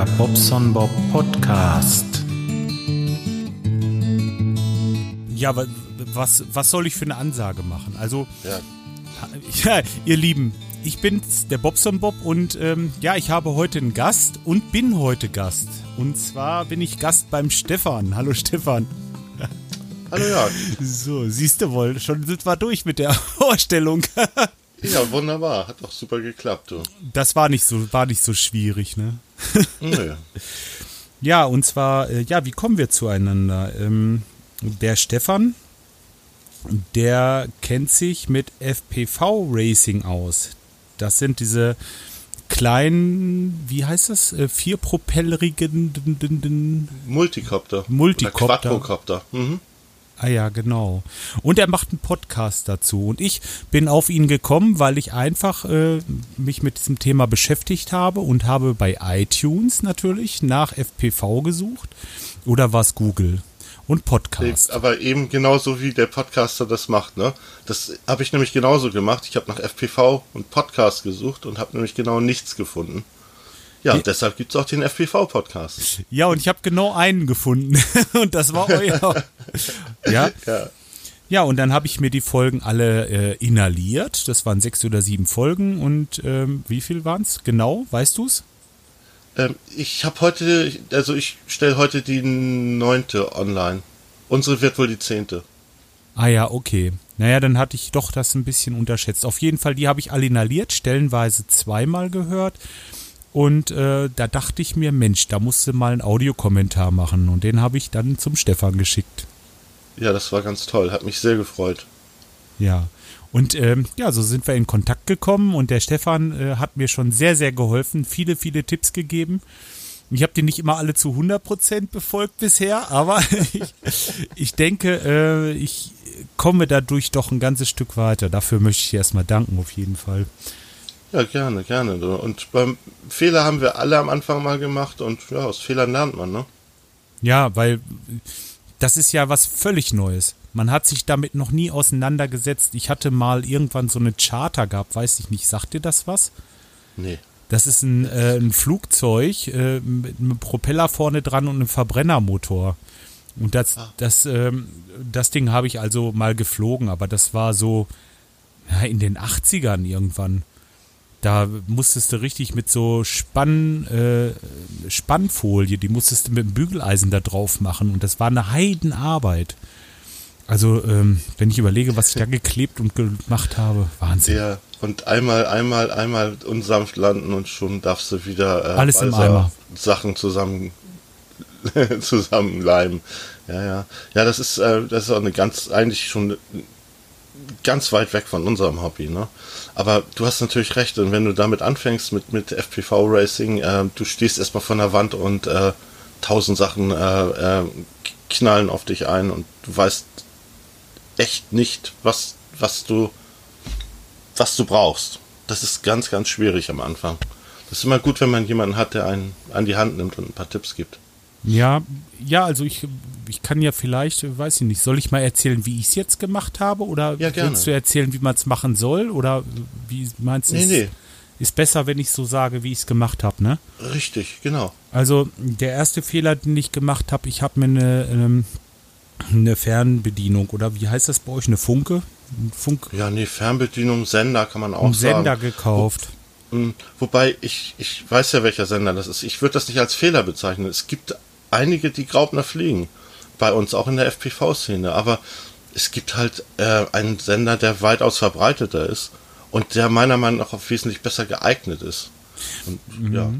Der Bobson Bob Podcast. Ja, wa- was, was soll ich für eine Ansage machen? Also, Ja, ja, ihr Lieben, ich bin's, der Bobson Bob und ähm, ja, ich habe heute einen Gast und bin heute Gast. Und zwar bin ich Gast beim Stefan. Hallo Stefan. hallo ja. So, siehst du wohl, schon sind wir durch mit der Vorstellung. Ja, wunderbar. Hat doch super geklappt, du. Das war nicht so, war nicht so schwierig, ne? Nö. Ja, und zwar, äh, ja, wie kommen wir zueinander? Ähm, der Stefan, der kennt sich mit FPV Racing aus. Das sind diese kleinen, wie heißt das, äh, vierpropellerigen. Multicopter. Multicopter. Oder Quadrocopter. Mhm. Ah ja, genau. Und er macht einen Podcast dazu. Und ich bin auf ihn gekommen, weil ich einfach äh, mich mit diesem Thema beschäftigt habe und habe bei iTunes natürlich nach FPV gesucht. Oder war es Google? Und Podcast. Aber eben genauso wie der Podcaster das macht, ne? Das habe ich nämlich genauso gemacht. Ich habe nach FPV und Podcast gesucht und habe nämlich genau nichts gefunden. Ja, und deshalb gibt es auch den FPV-Podcast. Ja, und ich habe genau einen gefunden. und das war euer. ja. Ja. Ja, und dann habe ich mir die Folgen alle äh, inhaliert. Das waren sechs oder sieben Folgen. Und ähm, wie viel waren's? Genau, weißt du's? Ähm, ich habe heute, also ich stelle heute die neunte online. Unsere wird wohl die zehnte. Ah ja, okay. Naja, dann hatte ich doch das ein bisschen unterschätzt. Auf jeden Fall, die habe ich alle inhaliert, stellenweise zweimal gehört. Und äh, da dachte ich mir, Mensch, da musst du mal einen Audiokommentar machen. Und den habe ich dann zum Stefan geschickt. Ja, das war ganz toll. Hat mich sehr gefreut. Ja. Und ähm, ja, so sind wir in Kontakt gekommen und der Stefan äh, hat mir schon sehr, sehr geholfen, viele, viele Tipps gegeben. Ich habe die nicht immer alle zu 100% befolgt bisher, aber ich, ich denke, äh, ich komme dadurch doch ein ganzes Stück weiter. Dafür möchte ich dir erstmal danken, auf jeden Fall. Ja, gerne, gerne. Und beim Fehler haben wir alle am Anfang mal gemacht und ja, aus Fehlern lernt man, ne? Ja, weil das ist ja was völlig Neues. Man hat sich damit noch nie auseinandergesetzt. Ich hatte mal irgendwann so eine Charter gehabt, weiß ich nicht, sagt dir das was? Nee. Das ist ein, äh, ein Flugzeug äh, mit einem Propeller vorne dran und einem Verbrennermotor. Und das, das, ähm, das Ding habe ich also mal geflogen, aber das war so ja, in den 80ern irgendwann. Da musstest du richtig mit so Spann, äh, Spannfolie, die musstest du mit dem Bügeleisen da drauf machen und das war eine Heidenarbeit. Also, ähm, wenn ich überlege, was ich da geklebt und gemacht habe, Wahnsinn. Ja, und einmal, einmal, einmal unsanft landen und schon darfst du wieder äh, Alles im Eimer. Sachen zusammen zusammenleimen. Ja, ja. Ja, das ist, äh, das ist auch eine ganz, eigentlich schon ganz weit weg von unserem Hobby, ne? Aber du hast natürlich recht, und wenn du damit anfängst mit, mit FPV Racing, äh, du stehst erstmal von der Wand und äh, tausend Sachen äh, äh, knallen auf dich ein und du weißt echt nicht, was, was du, was du brauchst. Das ist ganz, ganz schwierig am Anfang. Das ist immer gut, wenn man jemanden hat, der einen an die Hand nimmt und ein paar Tipps gibt. Ja, ja, also ich, ich kann ja vielleicht, weiß ich nicht, soll ich mal erzählen, wie ich es jetzt gemacht habe? Oder Ja, gerne. willst du erzählen, wie man es machen soll? Oder wie meinst du, Nee, ist, nee. ist besser, wenn ich so sage, wie ich es gemacht habe, ne? Richtig, genau. Also der erste Fehler, den ich gemacht habe, ich habe mir eine, ähm, eine Fernbedienung oder wie heißt das bei euch, eine Funke? Ein Funk, Ja, nee, Fernbedienung, Sender kann man auch einen sagen. Sender gekauft. Mm, Wobei, ich, ich weiß ja, welcher Sender das ist. Ich würde das nicht als Fehler bezeichnen. Es gibt einige, die Graubner fliegen. Bei uns, auch in der FPV-Szene. Aber es gibt halt äh, einen Sender, der weitaus verbreiteter ist und der meiner Meinung nach auch wesentlich besser geeignet ist. Und, ja.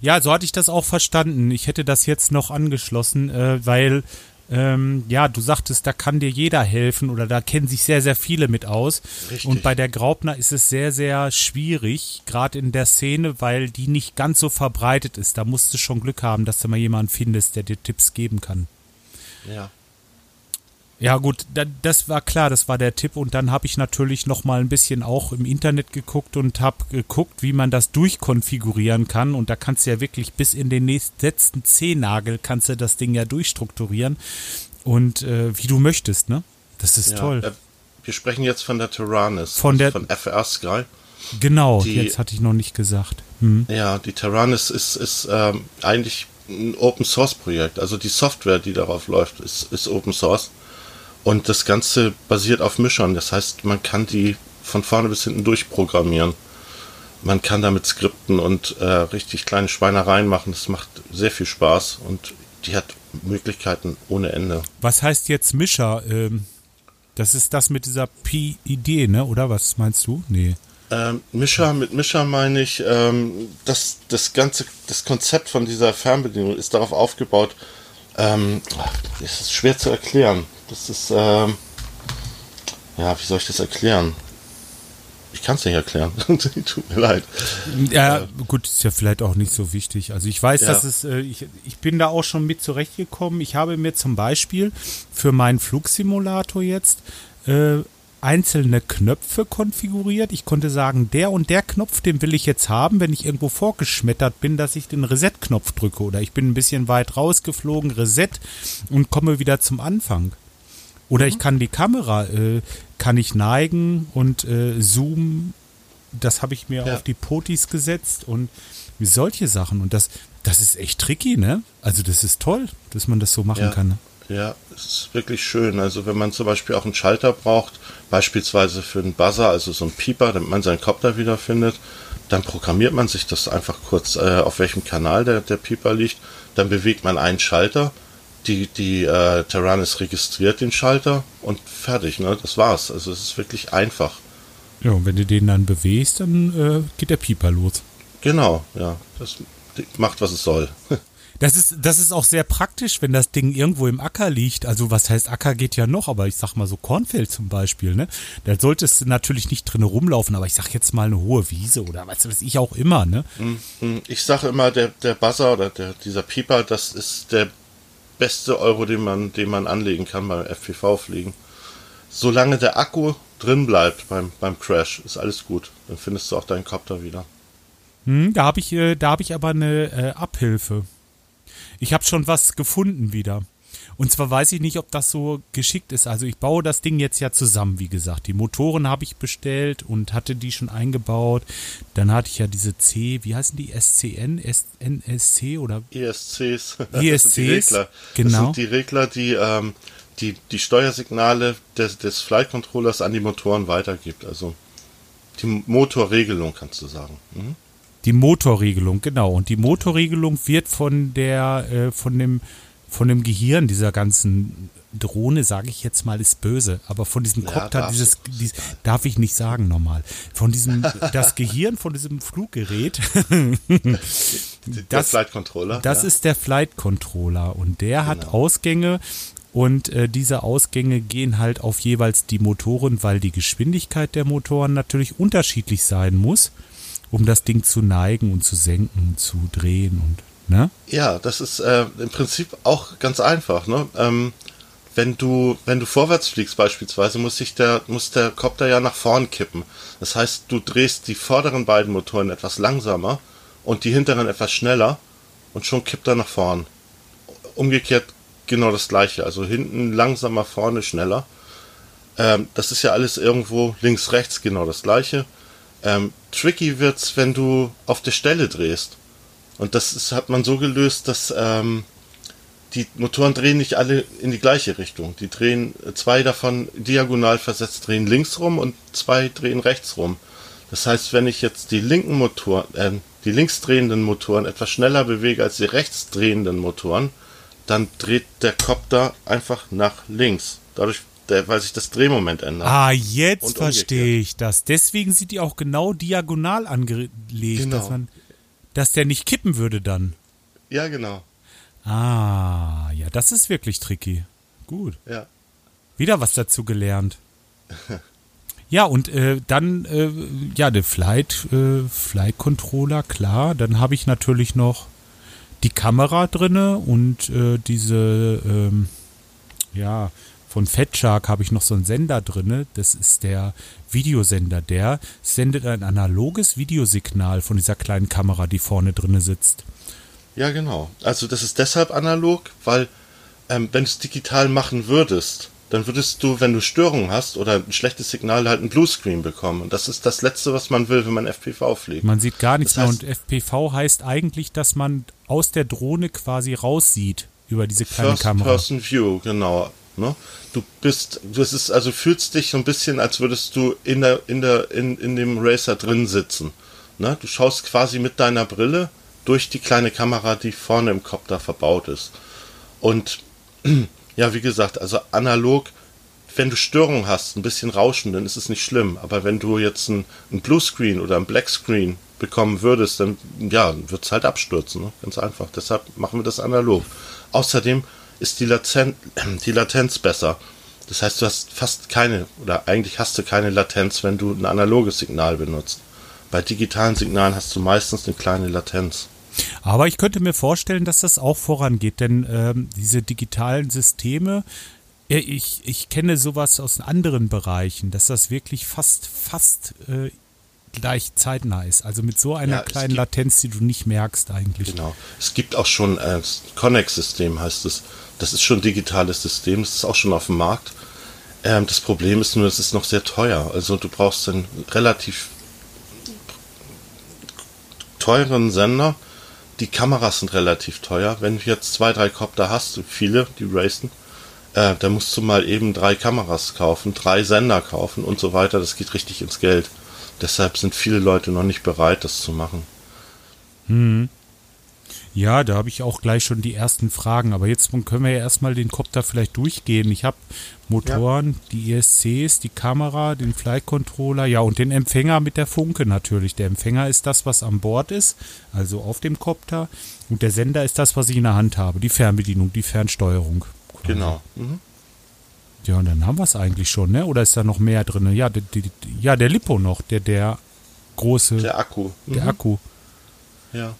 Ja, so hatte ich das auch verstanden. Ich hätte das jetzt noch angeschlossen, äh, weil, ähm, ja, du sagtest, da kann dir jeder helfen oder da kennen sich sehr, sehr viele mit aus. Richtig. Und bei der Graubner ist es sehr, sehr schwierig, gerade in der Szene, weil die nicht ganz so verbreitet ist. Da musst du schon Glück haben, dass du mal jemanden findest, der dir Tipps geben kann. ja. Ja gut, da, das war klar, das war der Tipp und dann habe ich natürlich noch mal ein bisschen auch im Internet geguckt und habe geguckt, wie man das durchkonfigurieren kann und da kannst du ja wirklich bis in den nächsten letzten Zehennagel kannst du das Ding ja durchstrukturieren und äh, wie du möchtest, ne? Das ist ja. toll. Äh, wir sprechen jetzt von der Tyrannus. Von der- von FR Sky. Genau, die, jetzt hatte ich noch nicht gesagt. Hm. Ja, die Terranis ist, ist ähm, eigentlich ein Open Source Projekt. Also die Software, die darauf läuft, ist, ist Open Source. Und das Ganze basiert auf Mischern. Das heißt, man kann die von vorne bis hinten durchprogrammieren. Man kann damit skripten und äh, richtig kleine Schweinereien machen. Das macht sehr viel Spaß und die hat Möglichkeiten ohne Ende. Was heißt jetzt Mischer? Ähm, das ist das mit dieser PID, ne? Oder was meinst du? Nee. Ähm, Mischer, mit Mischer meine ich, ähm, dass das ganze, das Konzept von dieser Fernbedienung ist darauf aufgebaut, ähm, ist schwer zu erklären. Das ist, ähm, ja, wie soll ich das erklären? Ich kann es nicht erklären. Tut mir leid. Ja, äh, gut, ist ja vielleicht auch nicht so wichtig. Also ich weiß, ja. dass es, äh, ich, ich bin da auch schon mit zurechtgekommen. Ich habe mir zum Beispiel für meinen Flugsimulator jetzt äh, einzelne Knöpfe konfiguriert. Ich konnte sagen, der und der Knopf, den will ich jetzt haben, wenn ich irgendwo vorgeschmettert bin, dass ich den Reset-Knopf drücke oder ich bin ein bisschen weit rausgeflogen, Reset und komme wieder zum Anfang. Oder ich mhm. kann die Kamera, äh, kann ich neigen und äh, zoomen. Das habe ich mir ja. auf die Potis gesetzt und solche Sachen. Und das, das ist echt tricky, ne? Also das ist toll, dass man das so machen ja. kann. Ne? Ja, es ist wirklich schön. Also wenn man zum Beispiel auch einen Schalter braucht, beispielsweise für einen Buzzer, also so einen Pieper, damit man seinen Kopter wiederfindet, dann programmiert man sich das einfach kurz, äh, auf welchem Kanal der, der Pieper liegt. Dann bewegt man einen Schalter, die, die äh, Terranis registriert den Schalter und fertig, ne? Das war's. Also es ist wirklich einfach. Ja, und wenn du den dann bewegst, dann äh, geht der Pieper los. Genau, ja. Das macht, was es soll. Das ist, das ist auch sehr praktisch, wenn das Ding irgendwo im Acker liegt. Also was heißt Acker geht ja noch, aber ich sag mal so Kornfeld zum Beispiel, ne? Da solltest du natürlich nicht drin rumlaufen, aber ich sag jetzt mal eine hohe Wiese oder was weiß ich auch immer, ne? Mhm. Ich sage immer, der, der Buzzer oder der, dieser Pieper, das ist der beste Euro, den man, den man anlegen kann beim FPV-Fliegen. Solange der Akku drin bleibt beim, beim Crash, ist alles gut. Dann findest du auch deinen Copter wieder. Hm, da habe ich, äh, da hab ich aber eine äh, Abhilfe. Ich habe schon was gefunden wieder. Und zwar weiß ich nicht, ob das so geschickt ist. Also ich baue das Ding jetzt ja zusammen, wie gesagt. Die Motoren habe ich bestellt und hatte die schon eingebaut. Dann hatte ich ja diese C, wie heißen die? SCN, NSC oder? ESCs. ESCs, die Regler. genau. Das sind die Regler, die ähm, die, die Steuersignale des, des Flight Controllers an die Motoren weitergibt. Also die Motorregelung, kannst du sagen. Mhm. Die Motorregelung, genau. Und die Motorregelung wird von der, äh, von dem, von dem Gehirn dieser ganzen Drohne, sage ich jetzt mal, ist böse, aber von diesem ja, Copter, dieses, dieses, darf ich nicht sagen normal, von diesem, das Gehirn von diesem Fluggerät, das, der Flight Controller, das ja. ist der Flight Controller. Und der genau. hat Ausgänge. Und äh, diese Ausgänge gehen halt auf jeweils die Motoren, weil die Geschwindigkeit der Motoren natürlich unterschiedlich sein muss um das Ding zu neigen und zu senken, zu drehen und, ne? Ja, das ist äh, im Prinzip auch ganz einfach, ne? Ähm, wenn du, wenn du vorwärts fliegst beispielsweise, muss sich der, muss der Kopter ja nach vorn kippen. Das heißt, du drehst die vorderen beiden Motoren etwas langsamer und die hinteren etwas schneller und schon kippt er nach vorn. Umgekehrt genau das gleiche. Also hinten langsamer, vorne schneller. Ähm, das ist ja alles irgendwo links, rechts genau das gleiche. Ähm, tricky wird's, wenn du auf der Stelle drehst. Und das ist, hat man so gelöst, dass ähm, die Motoren drehen nicht alle in die gleiche Richtung. Die drehen zwei davon diagonal versetzt drehen links rum und zwei drehen rechts rum. Das heißt, wenn ich jetzt die linken Motoren, äh, die links drehenden Motoren etwas schneller bewege als die rechts drehenden Motoren, dann dreht der Copter einfach nach links. Dadurch weil sich das Drehmoment ändert. Ah, jetzt verstehe ich das. Deswegen sind die auch genau diagonal angelegt, genau. Dass, der nicht kippen würde dann. Ja, genau. Ah, ja, das ist wirklich tricky. Gut. Ja. Wieder was dazu gelernt. ja, und äh, dann, äh, ja, der Flight, äh, Flight Controller, klar. Dann habe ich natürlich noch die Kamera drinne und äh, diese, ähm, ja, von FatShark habe ich noch so einen Sender drinne. Das ist der Videosender. Der sendet ein analoges Videosignal von dieser kleinen Kamera, die vorne drinne sitzt. Ja, genau. Also das ist deshalb analog, weil ähm, wenn du es digital machen würdest, dann würdest du, wenn du Störungen hast oder ein schlechtes Signal, halt ein Bluescreen bekommen. Und das ist das Letzte, was man will, wenn man FPV fliegt. Man sieht gar nichts Das heißt- mehr und FPV heißt eigentlich, dass man aus der Drohne quasi raussieht über diese kleine First Kamera. Person View, genau. Ne? Du bist, du es ist, also fühlst dich so ein bisschen, als würdest du in der, in der, in, in dem Racer drin sitzen. Ne? Du schaust quasi mit deiner Brille durch die kleine Kamera, die vorne im Kopter verbaut ist. Und ja, wie gesagt, also analog, wenn du Störungen hast, ein bisschen Rauschen, dann ist es nicht schlimm. Aber wenn du jetzt ein, ein Bluescreen oder ein Blackscreen bekommen würdest, dann ja, wird es halt abstürzen. Ne? Ganz einfach. Deshalb machen wir das analog. Außerdem ist die, Laten die Latenz besser. Das heißt, du hast fast keine, oder eigentlich hast du keine Latenz, wenn du ein analoges Signal benutzt. Bei digitalen Signalen hast du meistens eine kleine Latenz. Aber ich könnte mir vorstellen, dass das auch vorangeht, denn ähm, diese digitalen Systeme, äh, ich, ich kenne sowas aus anderen Bereichen, dass das wirklich fast, fast äh, gleich zeitnah ist. Also mit so einer Ja, kleinen gibt- Latenz, die du nicht merkst eigentlich. Genau. Es gibt auch schon ein Connex-System, heißt es. Das ist schon ein digitales System, das ist auch schon auf dem Markt. Ähm, das Problem ist nur, es ist noch sehr teuer. Also du brauchst einen relativ teuren Sender. Die Kameras sind relativ teuer. Wenn du jetzt zwei, drei Copter hast, viele, die racen, äh, dann musst du mal eben drei Kameras kaufen, drei Sender kaufen und so weiter. Das geht richtig ins Geld. Deshalb sind viele Leute noch nicht bereit, das zu machen. Ja, da habe ich auch gleich schon die ersten Fragen. Aber jetzt können wir ja erstmal den Kopter vielleicht durchgehen. Ich habe Motoren, die ESCs, die Kamera, den Flight Controller, ja und den Empfänger mit der Funke natürlich. Der Empfänger ist das, was an Bord ist, also auf dem Kopter. Und der Sender ist das, was ich in der Hand habe, die Fernbedienung, die Fernsteuerung. Genau. Mhm. Ja, und dann haben wir es eigentlich schon, ne? Oder ist da noch mehr drin? Ja, der, der, ja, der Lipo noch, der, der große, der, Der Akku. Mhm. Akku. Ja.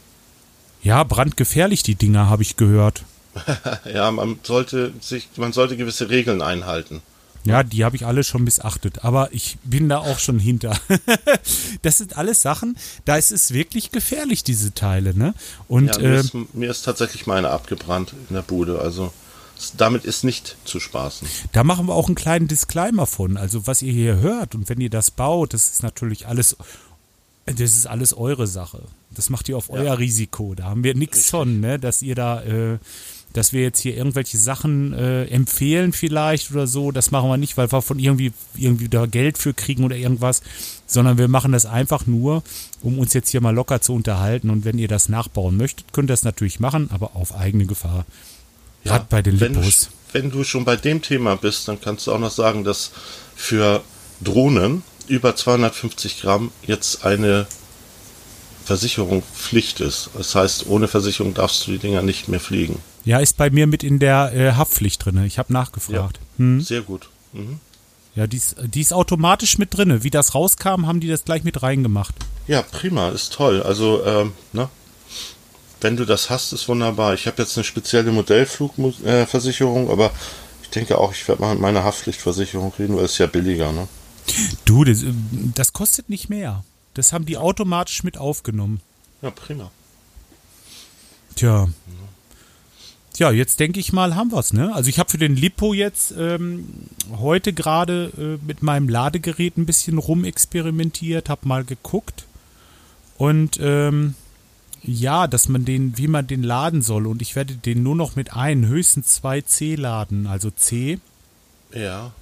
Ja, brandgefährlich, die Dinger, habe ich gehört. ja, man sollte sich, man sollte gewisse Regeln einhalten. Ja, die habe ich alle schon missachtet, aber ich bin da auch schon hinter. das sind alles Sachen, da ist es wirklich gefährlich, diese Teile, ne? Und Ja, mir, äh, ist, mir ist tatsächlich meine abgebrannt in der Bude. Also damit ist nicht zu spaßen. da machen wir auch einen kleinen Disclaimer von. Also was ihr hier hört und wenn ihr das baut, das ist natürlich alles, das ist alles eure Sache. Das macht ihr auf euer Risiko. Da haben wir nichts von, ne? Dass ihr da, äh, dass wir jetzt hier irgendwelche Sachen äh, empfehlen vielleicht oder so. Das machen wir nicht, weil wir von irgendwie irgendwie da Geld für kriegen oder irgendwas, sondern wir machen das einfach nur, um uns jetzt hier mal locker zu unterhalten. Und wenn ihr das nachbauen möchtet, könnt ihr das natürlich machen, aber auf eigene Gefahr. Gerade bei den wenn du, Lipos. wenn du schon bei dem Thema bist, dann kannst du auch noch sagen, dass für Drohnen über 250 Gramm jetzt eine Versicherung Pflicht ist. Das heißt, ohne Versicherung darfst du die Dinger nicht mehr fliegen. Ja, ist bei mir mit in der äh, Haftpflicht drin. Ich habe nachgefragt. Hm? Sehr gut. Mhm. Ja, die ist, die ist automatisch mit drin. Wie das rauskam, haben die das gleich mit reingemacht. Ja, prima, ist toll. Also, ähm, ne? Wenn du das hast, ist wunderbar. Ich habe jetzt eine spezielle Modellflugversicherung, aber ich denke auch, ich werde mal mit meiner Haftpflichtversicherung reden, weil es ist ja billiger, ne? Du, das, äh, das kostet nicht mehr. Das haben die automatisch mit aufgenommen. Ja, prima. Tja. Tja, jetzt denke ich mal, haben wir's, ne? Also ich habe für den Lipo jetzt ähm, heute gerade äh, mit meinem Ladegerät ein bisschen rumexperimentiert, habe mal geguckt und ähm, ja, dass man den, wie man den laden soll und ich werde den nur noch mit ein, höchstens zwei C laden, also C Ja.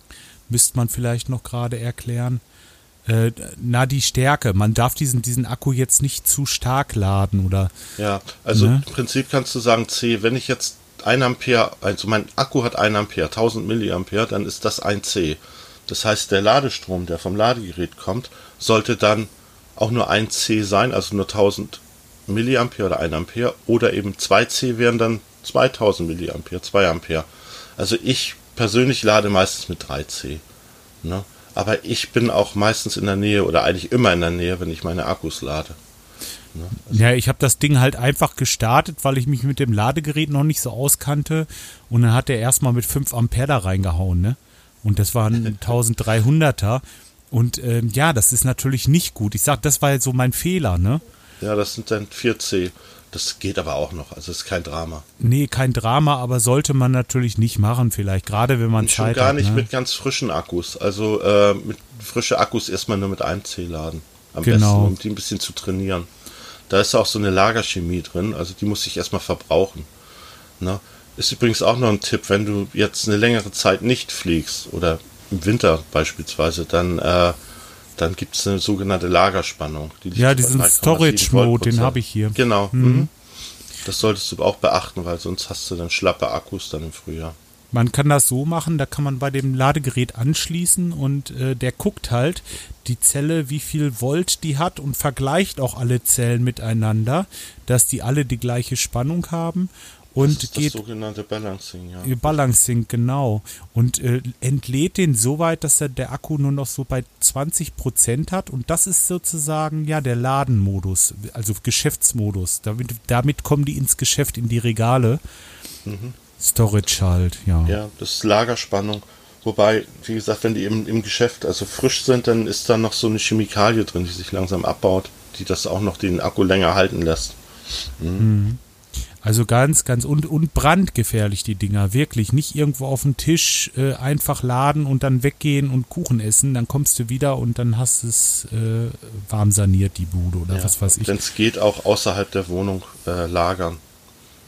müsste man vielleicht noch gerade erklären. Äh, na, die Stärke. Man darf diesen, diesen Akku jetzt nicht zu stark laden oder Ja, also Ne? im Prinzip kannst du sagen, C, wenn ich jetzt 1 Ampere, also mein Akku hat 1 Ampere, 1000 Milliampere, dann ist das ein C. Das heißt, der Ladestrom, der vom Ladegerät kommt, sollte dann auch nur ein C sein, also nur 1000 Milliampere oder 1 Ampere, oder eben 2 C wären dann 2000 Milliampere, 2 Ampere. Also ich persönlich lade meistens mit 3 C. Ne? Aber ich bin auch meistens in der Nähe oder eigentlich immer in der Nähe, wenn ich meine Akkus lade. Ja, ich habe das Ding halt einfach gestartet, weil ich mich mit dem Ladegerät noch nicht so auskannte. Und dann hat er erstmal mit 5 Ampere da reingehauen, ne? Und das waren 1300er. Und ähm, ja, das ist natürlich nicht gut. Ich sag, das war jetzt so mein Fehler, ne? Ja, das sind dann 4C. Das geht aber auch noch, also ist kein Drama. Nee, kein Drama, aber sollte man natürlich nicht machen, vielleicht, gerade wenn man Und schon Zeit gar hat. nicht ne? mit ganz frischen Akkus. Also äh, mit frische Akkus erstmal nur mit einem C laden. Am Genau. besten, um die ein bisschen zu trainieren. Da ist auch so eine Lagerchemie drin, also die muss ich erstmal verbrauchen. Ne? Ist übrigens auch noch ein Tipp, wenn du jetzt eine längere Zeit nicht fliegst oder im Winter beispielsweise, dann, äh, dann gibt es eine sogenannte Lagerspannung. Die Ja, diesen 3,7 Storage Volt Mode, pro den habe ich hier. Genau. Mhm. Das solltest du auch beachten, weil sonst hast du dann schlappe Akkus dann im Frühjahr. Man kann das so machen, da kann man bei dem Ladegerät anschließen und äh, der guckt halt die Zelle, wie viel Volt die hat und vergleicht auch alle Zellen miteinander, dass die alle die gleiche Spannung haben und das ist geht das sogenannte Balancing, ja. Balancing, genau. Und äh, entlädt den so weit, dass er der Akku nur noch so bei 20% hat. Und das ist sozusagen ja der Ladenmodus, also Geschäftsmodus. Damit, damit kommen die ins Geschäft, in die Regale. Storage halt, ja. Ja, das ist Lagerspannung. Wobei, wie gesagt, wenn die im, im Geschäft also frisch sind, dann ist da noch so eine Chemikalie drin, die sich langsam abbaut, die das auch noch den Akku länger halten lässt. Also ganz, ganz und, und brandgefährlich die Dinger, wirklich. Nicht irgendwo auf den Tisch äh, einfach laden und dann weggehen und Kuchen essen. Dann kommst du wieder und dann hast es äh, warm saniert, die Bude oder Ja, was weiß ich. Wenn es geht, auch außerhalb der Wohnung äh, lagern.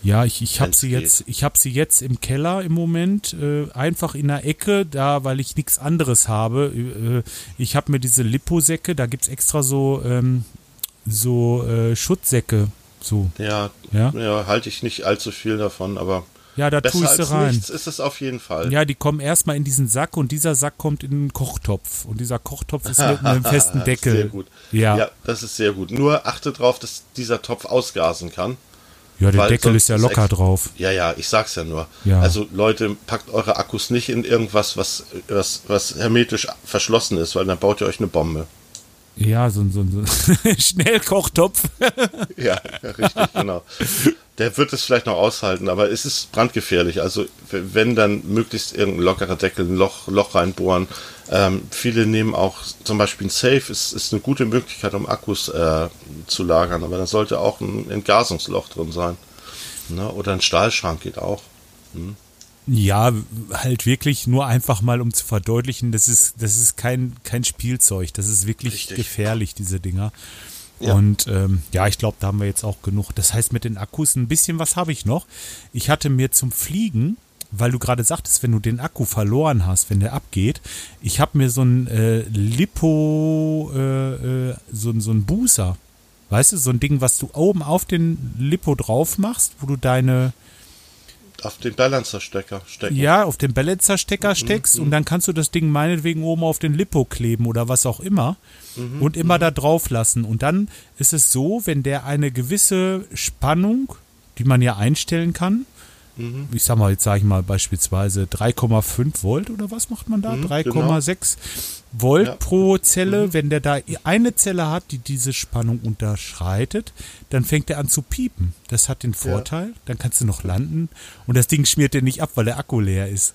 Ja, ich, ich habe sie geht. jetzt, ich habe sie jetzt im Keller im Moment, äh, einfach in der Ecke, da, weil ich nichts anderes habe. Äh, ich habe mir diese Liposäcke, da gibt's extra so, ähm, so äh, Schutzsäcke, so. Ja, Ja? ja. halte ich nicht allzu viel davon, aber Ja, da tue ich sie rein. nichts ist es auf jeden Fall. Ja, die kommen erstmal in diesen Sack und dieser Sack kommt in den Kochtopf und dieser Kochtopf ist mit einem festen Deckel. Sehr gut. Ja. ja, das ist sehr gut. Nur achte darauf, dass dieser Topf ausgasen kann. Ja, der Deckel ist ja locker drauf. Ja, ja, ich sag's ja nur. Ja. Also Leute, packt eure Akkus nicht in irgendwas, was, was, was hermetisch verschlossen ist, weil dann baut ihr euch eine Bombe. Ja, so, ein- so, so Schnellkochtopf. Ja, richtig, genau. Der wird es vielleicht noch aushalten, aber es ist brandgefährlich. Also wenn dann möglichst irgendein lockerer Deckel, ein Loch, Loch reinbohren. Ähm, viele nehmen auch zum Beispiel ein Safe, ist, ist eine gute Möglichkeit, um Akkus äh, zu lagern, aber da sollte auch ein Entgasungsloch drin sein. Ne? Oder ein Stahlschrank geht auch. Ja, halt wirklich nur einfach mal, um zu verdeutlichen, das ist, das ist kein, kein Spielzeug. Das ist wirklich Richtig. gefährlich, diese Dinger. Ja. Und ähm, ja, ich glaube, da haben wir jetzt auch genug. Das heißt, mit den Akkus ein bisschen was habe ich noch. Ich hatte mir zum Fliegen, weil du gerade sagtest, wenn du den Akku verloren hast, wenn der abgeht, ich habe mir so ein äh, Lipo, äh, äh, so, ein- so ein Booster, weißt du, so ein Ding, was du oben auf den Lipo drauf machst, wo du deine Auf den Balancer-Stecker stecken. ja, auf den Balancer-Stecker steckst und dann kannst du das Ding meinetwegen oben auf den Lipo kleben oder was auch immer und immer da drauf lassen. Und dann ist es so, wenn der eine gewisse Spannung, die man ja einstellen kann, ich sag mal, jetzt sage ich mal beispielsweise 3,5 Volt oder was macht man da? 3,6 Volt Ja. pro Zelle. Wenn der da eine Zelle hat, die diese Spannung unterschreitet, dann fängt er an zu piepen. Das hat den Vorteil, dann kannst du noch landen und das Ding schmiert dir nicht ab, weil der Akku leer ist.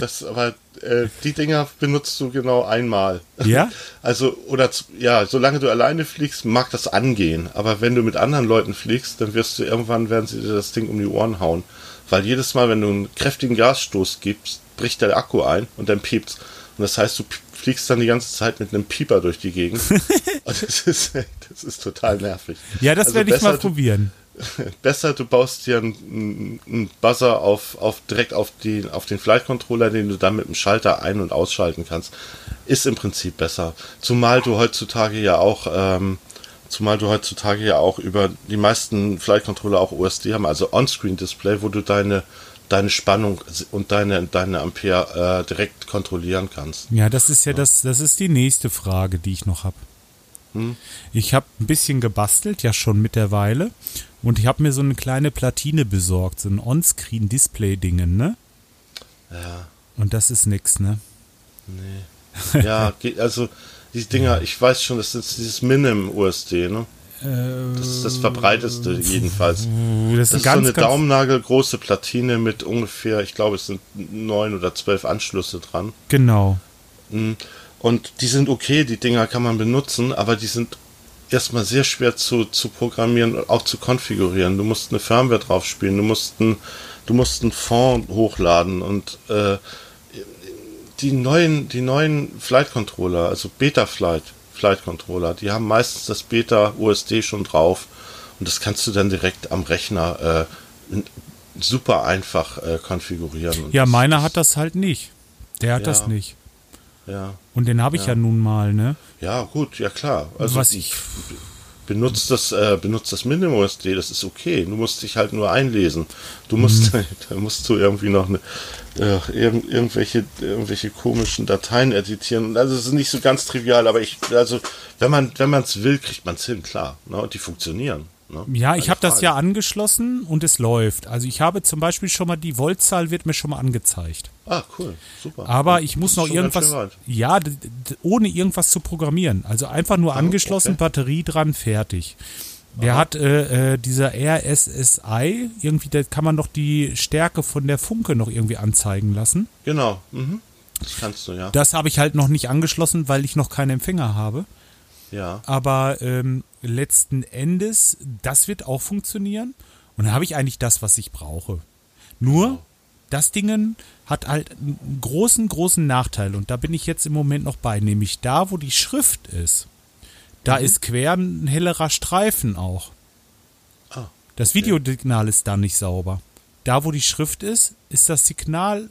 Das, aber äh, die Dinger benutzt du genau einmal. Ja? Also, oder ja, solange du alleine fliegst, mag das angehen. Aber wenn du mit anderen Leuten fliegst, dann wirst du irgendwann werden sie dir das Ding um die Ohren hauen. Weil jedes Mal, wenn du einen kräftigen Gasstoß gibst, bricht der Akku ein und dann piept's. Und das heißt, du fliegst dann die ganze Zeit mit einem Pieper durch die Gegend. und das ist, das ist total nervig. Ja, das Also werde ich mal besser, du- probieren. Besser, du baust dir einen, einen Buzzer auf, auf direkt auf, die, auf den Flight Controller, den du dann mit dem Schalter ein- und ausschalten kannst. Ist im Prinzip besser. Zumal du heutzutage ja auch, ähm, zumal du heutzutage ja auch über die meisten Flight Controller auch OSD haben, also On-Screen-Display, wo du deine, deine Spannung und deine, deine Ampere äh, direkt kontrollieren kannst. Ja, das ist ja das, das ist die nächste Frage, die ich noch habe. Ich habe ein bisschen gebastelt, ja schon mittlerweile. Und ich habe mir so eine kleine Platine besorgt, so ein On-Screen-Display-Dingen, ne? Ja, Und das ist nix, ne? nee. ja, geht, also die Dinger, ich weiß schon, das ist dieses Minim-USD, ne? Das ist das verbreiteste jedenfalls. Das Das, ist ganz, so eine daumennagelgroße Platine mit ungefähr, ich glaube, es sind neun oder zwölf Anschlüsse dran. Genau. Und die sind okay, die Dinger kann man benutzen, aber die sind erstmal sehr schwer zu, zu programmieren und auch zu konfigurieren. Du musst eine Firmware drauf spielen, du musst ein, du musst einen Fond hochladen und äh, die neuen, die neuen Flight Controller, also Beta Flight, Flight Controller, die haben meistens das Beta USD schon drauf und das kannst du dann direkt am Rechner äh, super einfach äh, konfigurieren. ja, meiner hat das halt nicht. Der hat ja, das nicht. Ja. Und den habe ich ja. ja. nun mal, ne? Ja, gut, ja klar. Also Was ich benutzt das, äh, benutzt das Minimum SD, das ist okay. Du musst dich halt nur einlesen. Du musst, mhm. da musst du irgendwie noch eine, äh, irgend, irgendwelche, irgendwelche komischen Dateien editieren. Also es ist nicht so ganz trivial, aber ich, also wenn man, wenn man es will, kriegt man es hin, klar. Ne? Und die funktionieren. Ne? Ja, ich habe das ja angeschlossen und es läuft. Also ich habe zum Beispiel schon mal, die Voltzahl wird mir schon mal angezeigt. Ah, cool, super. Aber ich muss noch irgendwas, ja, ohne irgendwas zu programmieren. Also einfach nur ah, angeschlossen, okay. Batterie dran, fertig. Der Aha. hat äh, äh, dieser RSSI, irgendwie, da kann man noch die Stärke von der Funke noch irgendwie anzeigen lassen. Genau, mhm. das kannst du, ja. Das habe ich halt noch nicht angeschlossen, weil ich noch keinen Empfänger habe. Ja. Aber ähm, letzten Endes, das wird auch funktionieren. Und dann habe ich eigentlich das, was ich brauche. Nur, genau. das Ding hat halt einen großen, großen Nachteil. Und da bin ich jetzt im Moment noch bei. Nämlich da, wo die Schrift ist. Da mhm. ist quer ein hellerer Streifen auch. Ah, okay. Das Videosignal ist da nicht sauber. Da, wo die Schrift ist, ist das Signal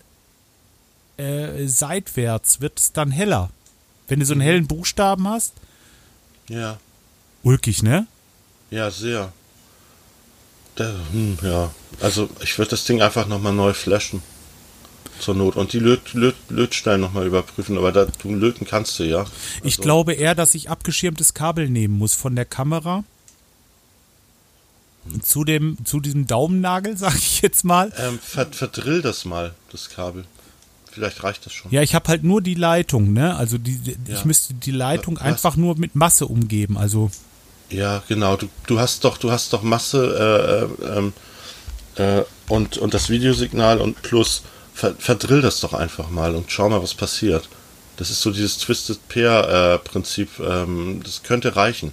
äh, seitwärts, wird es dann heller. Wenn du so einen mhm. hellen Buchstaben hast, ja. Ulkig, ne? Ja, sehr. Da, hm, ja. Also ich würde das Ding einfach nochmal neu flashen. Zur Not. Und die Löt, Löt, Lötsteine nochmal überprüfen. Aber da, du löten kannst du ja. Also, ich glaube eher, dass ich abgeschirmtes Kabel nehmen muss von der Kamera. Hm. Zu, dem, zu diesem Daumennagel, sag ich jetzt mal. Ähm, verdrill das mal, das Kabel. Vielleicht reicht das schon. Ja, ich habe halt nur die Leitung, ne? Also die, die ja. ich müsste die Leitung Was? einfach nur mit Masse umgeben. Also ja, genau. Du, du hast doch, du hast doch Masse äh, äh, äh, und und das Videosignal und plus ver, verdrill das doch einfach mal und schau mal, was passiert. Das ist so dieses Twisted Pair äh, Prinzip. Ähm, das könnte reichen.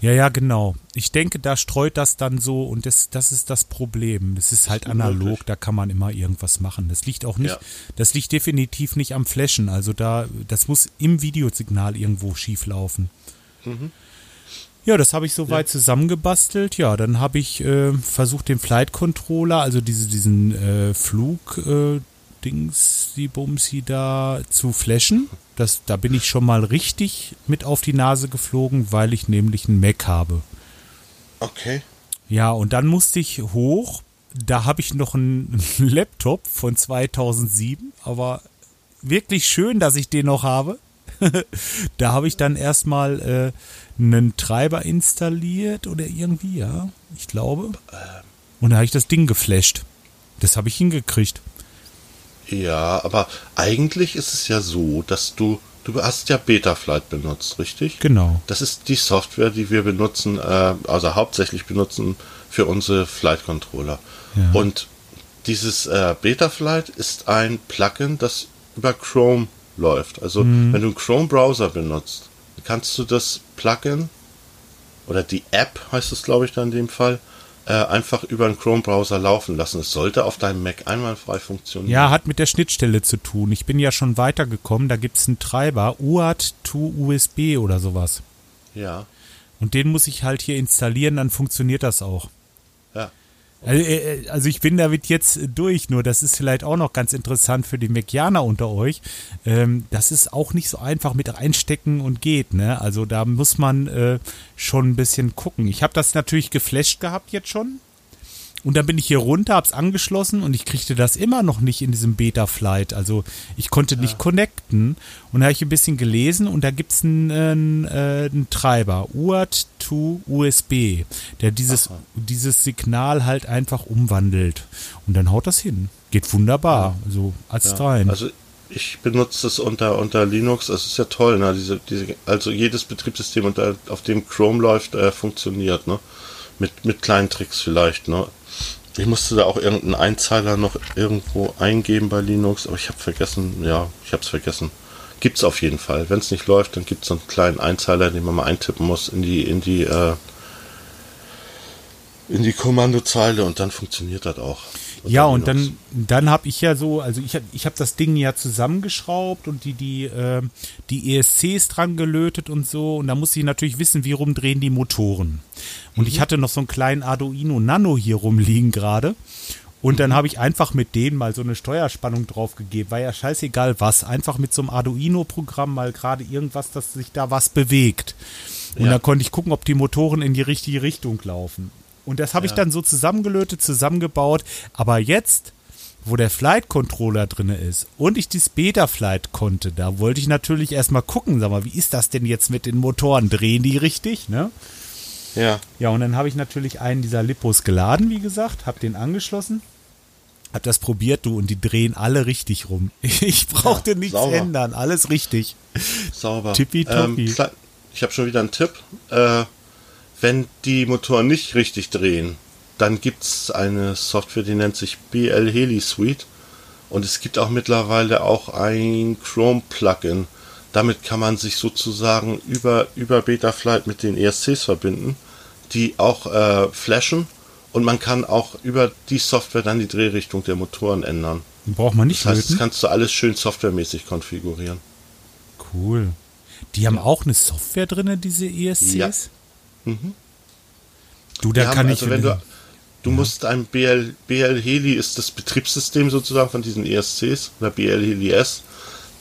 Ja, ja, genau. Ich denke, da streut das dann so und das, das ist das Problem. Das ist halt analog, möglich. da kann man immer irgendwas machen. Das liegt auch nicht, ja. das liegt definitiv nicht am Flashen. Also da, das muss im Videosignal irgendwo schief laufen. Mhm. Ja, das habe ich soweit ja. zusammengebastelt. Ja, dann habe ich äh, versucht, den Flight Controller, also diese, diesen äh, Flug, äh, Dings, die Bumsi da zu flashen. Das, da bin ich schon mal richtig mit auf die Nase geflogen, weil ich nämlich einen Mac habe. Okay. Ja, und dann musste ich hoch. Da habe ich noch einen Laptop von 2007, aber wirklich schön, dass ich den noch habe. da habe ich dann erstmal äh, einen Treiber installiert oder irgendwie, ja, ich glaube. Und da habe ich das Ding geflasht. Das habe ich hingekriegt. Ja, aber eigentlich ist es ja so, dass du du hast ja Betaflight benutzt, richtig? Genau. Das ist die Software, die wir benutzen, äh, also hauptsächlich benutzen für unsere Flight Controller. Ja. Und dieses äh, Betaflight ist ein Plugin, das über Chrome läuft. Also mhm. wenn du einen Chrome Browser benutzt, kannst du das Plugin oder die App heißt es, glaube ich, dann in dem Fall, äh, einfach über einen Chrome-Browser laufen lassen. Es sollte auf deinem Mac einwandfrei funktionieren. Ja, hat mit der Schnittstelle zu tun. Ich bin ja schon weitergekommen. Da gibt es einen Treiber, UART to USB oder sowas. Ja. Und den muss ich halt hier installieren, dann funktioniert das auch. Ja. Also, äh, also ich bin damit jetzt durch, nur das ist vielleicht auch noch ganz interessant für die Mekianer unter euch. Ähm, das ist auch nicht so einfach mit reinstecken und geht, ne? Also da muss man äh, schon ein bisschen gucken. Ich habe das natürlich geflasht gehabt jetzt schon. Und dann bin ich hier runter, hab's angeschlossen und ich kriegte das immer noch nicht in diesem Beta-Flight. Also ich konnte ja. nicht connecten. Und da habe ich ein bisschen gelesen und da gibt's einen, einen, äh, einen Treiber, UART to USB, der dieses, dieses Signal halt einfach umwandelt. Und dann haut das hin. Geht wunderbar. Also als ja. rein. Also ich benutze das unter, unter Linux, das ist ja toll, ne? Diese, diese, also jedes Betriebssystem, unter, auf dem Chrome läuft, äh, funktioniert, ne? Mit, mit kleinen Tricks vielleicht, ne? Ich musste da auch irgendeinen Einzeiler noch irgendwo eingeben bei Linux, aber ich habe vergessen, ja, ich habe es vergessen. Gibt's auf jeden Fall. Wenn es nicht läuft, dann gibt es so einen kleinen Einzeiler, den man mal eintippen muss in die, in die, äh, in die Kommandozeile und dann funktioniert das auch. Und ja, und dann, dann habe ich ja so, also ich, ich habe das Ding ja zusammengeschraubt und die, die, äh, die ESCs dran gelötet und so. Und da muss ich natürlich wissen, wie rumdrehen die Motoren. Und mhm. ich hatte noch so einen kleinen Arduino Nano hier rumliegen gerade. Und dann habe ich einfach mit denen mal so eine Steuerspannung draufgegeben. War ja scheißegal was. Einfach mit so einem Arduino-Programm mal gerade irgendwas, dass sich da was bewegt. Und ja. dann konnte ich gucken, ob die Motoren in die richtige Richtung laufen. Und das habe ja. ich dann so zusammengelötet, zusammengebaut. Aber jetzt, wo der Flight Controller drin ist und ich das Beta Flight konnte, da wollte ich natürlich erstmal gucken, sag mal, wie ist das denn jetzt mit den Motoren? Drehen die richtig, ne? Ja. Ja, und dann habe ich natürlich einen dieser Lipos geladen, wie gesagt, habe den angeschlossen hab das probiert, du, und die drehen alle richtig rum. Ich brauchte ja, nichts sauber. ändern, alles richtig. Sauber. Tippitoppi. Ähm, ich habe schon wieder einen Tipp. Äh, wenn die Motoren nicht richtig drehen, dann gibt es eine Software, die nennt sich BL Heli Suite. Und es gibt auch mittlerweile auch ein Chrome-Plugin. Damit kann man sich sozusagen über, über Betaflight mit den ESCs verbinden, die auch äh, flashen und man kann auch über die Software dann die Drehrichtung der Motoren ändern. Braucht man nicht Das heißt, löten? das kannst du alles schön softwaremäßig konfigurieren. Cool. Die haben ja. auch eine Software drin, diese ESCs? Ja. Mhm. Du, da kann haben, ich. Also wenn du, du ja. musst ein BL, BL Heli ist das Betriebssystem sozusagen von diesen ESCs oder BL Heli S.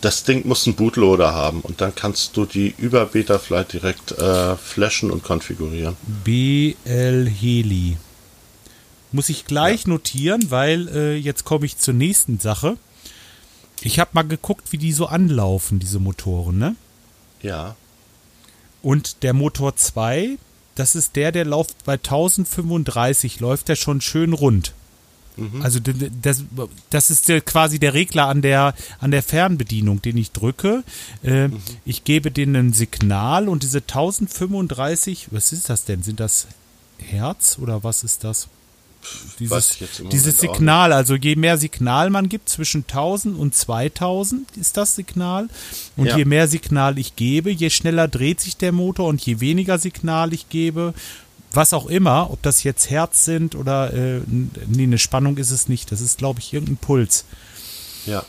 Das Ding muss einen Bootloader haben und dann kannst du die über Betaflight direkt äh, flashen und konfigurieren. BL Heli. Muss ich gleich ja. notieren, weil äh, jetzt komme ich zur nächsten Sache. Ich habe mal geguckt, wie die so anlaufen, diese Motoren, ne? Ja. Und der Motor 2, das ist der, der läuft bei 1035, läuft der schon schön rund. Mhm. Also das, das ist der, quasi der Regler an der, an der Fernbedienung, den ich drücke. Äh, mhm. Ich gebe denen ein Signal und diese 1035, was ist das denn? Sind das Herz oder was ist das? Dieses, dieses Signal, also je mehr Signal man gibt, zwischen 1000 und 2000 ist das Signal. Und ja. je mehr Signal ich gebe, je schneller dreht sich der Motor und je weniger Signal ich gebe, was auch immer, ob das jetzt Herz sind oder, äh, nee, eine Spannung ist es nicht. Das ist, glaube ich, irgendein Puls. Ja.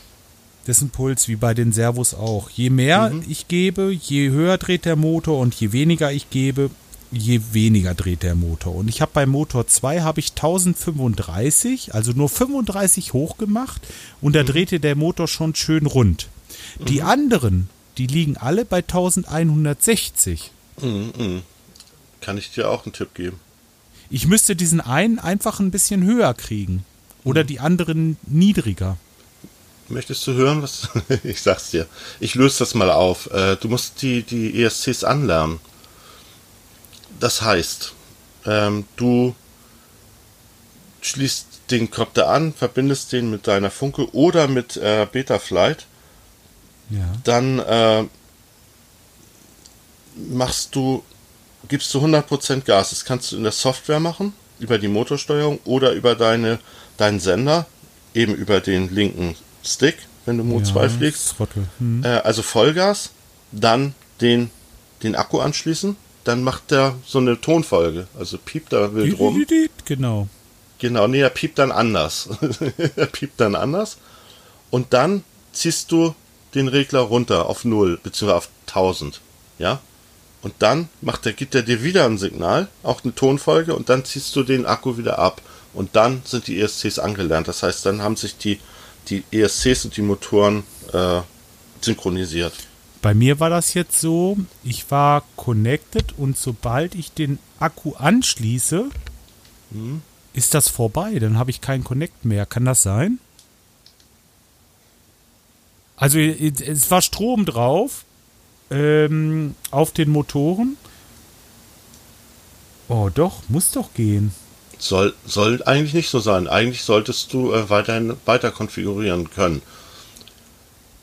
Das ist ein Puls, wie bei den Servos auch. Je mehr mhm. ich gebe, je höher dreht der Motor und je weniger ich gebe, je weniger dreht der Motor. Und ich habe beim Motor 2 habe ich 1035, also nur 35 hoch gemacht und da mhm. drehte der Motor schon schön rund. Die mhm. anderen, die liegen alle bei 1160. Mhm, mhm, Kann ich dir auch einen Tipp geben? Ich müsste diesen einen einfach ein bisschen höher kriegen. Oder mhm. die anderen niedriger. Möchtest du hören, was ich sag's dir? Ich löse das mal auf. Äh, du musst die, die ESCs anlernen. Das heißt, ähm, du schließt den Copter an, verbindest den mit deiner Funke oder mit äh, Betaflight. Ja. Dann äh, machst du, gibst du 100% Gas. Das kannst du in der Software machen, über die Motorsteuerung oder über deine, deinen Sender, eben über den linken Stick, wenn du Mo ja, 2 fliegst. Hm. Äh, also Vollgas, dann den, den Akku anschließen dann macht er so eine Tonfolge. Also piept er wild rum. Genau. Genau, nee, er piept dann anders. er piept dann anders. Und dann ziehst du den Regler runter auf 0, beziehungsweise auf 1000. Ja? Und dann macht er, gibt er dir wieder ein Signal, auch eine Tonfolge, und dann ziehst du den Akku wieder ab. Und dann sind die ESCs angelernt. Das heißt, dann haben sich die, die ESCs und die Motoren äh, synchronisiert. Bei mir war das jetzt so, ich war connected und sobald ich den Akku anschließe, mhm. ist das vorbei. Dann habe ich keinen Connect mehr. Kann das sein? Also es war Strom drauf ähm, auf den Motoren. Oh doch, muss doch gehen. Soll, soll eigentlich nicht so sein. Eigentlich solltest du äh, weiterhin weiter konfigurieren können.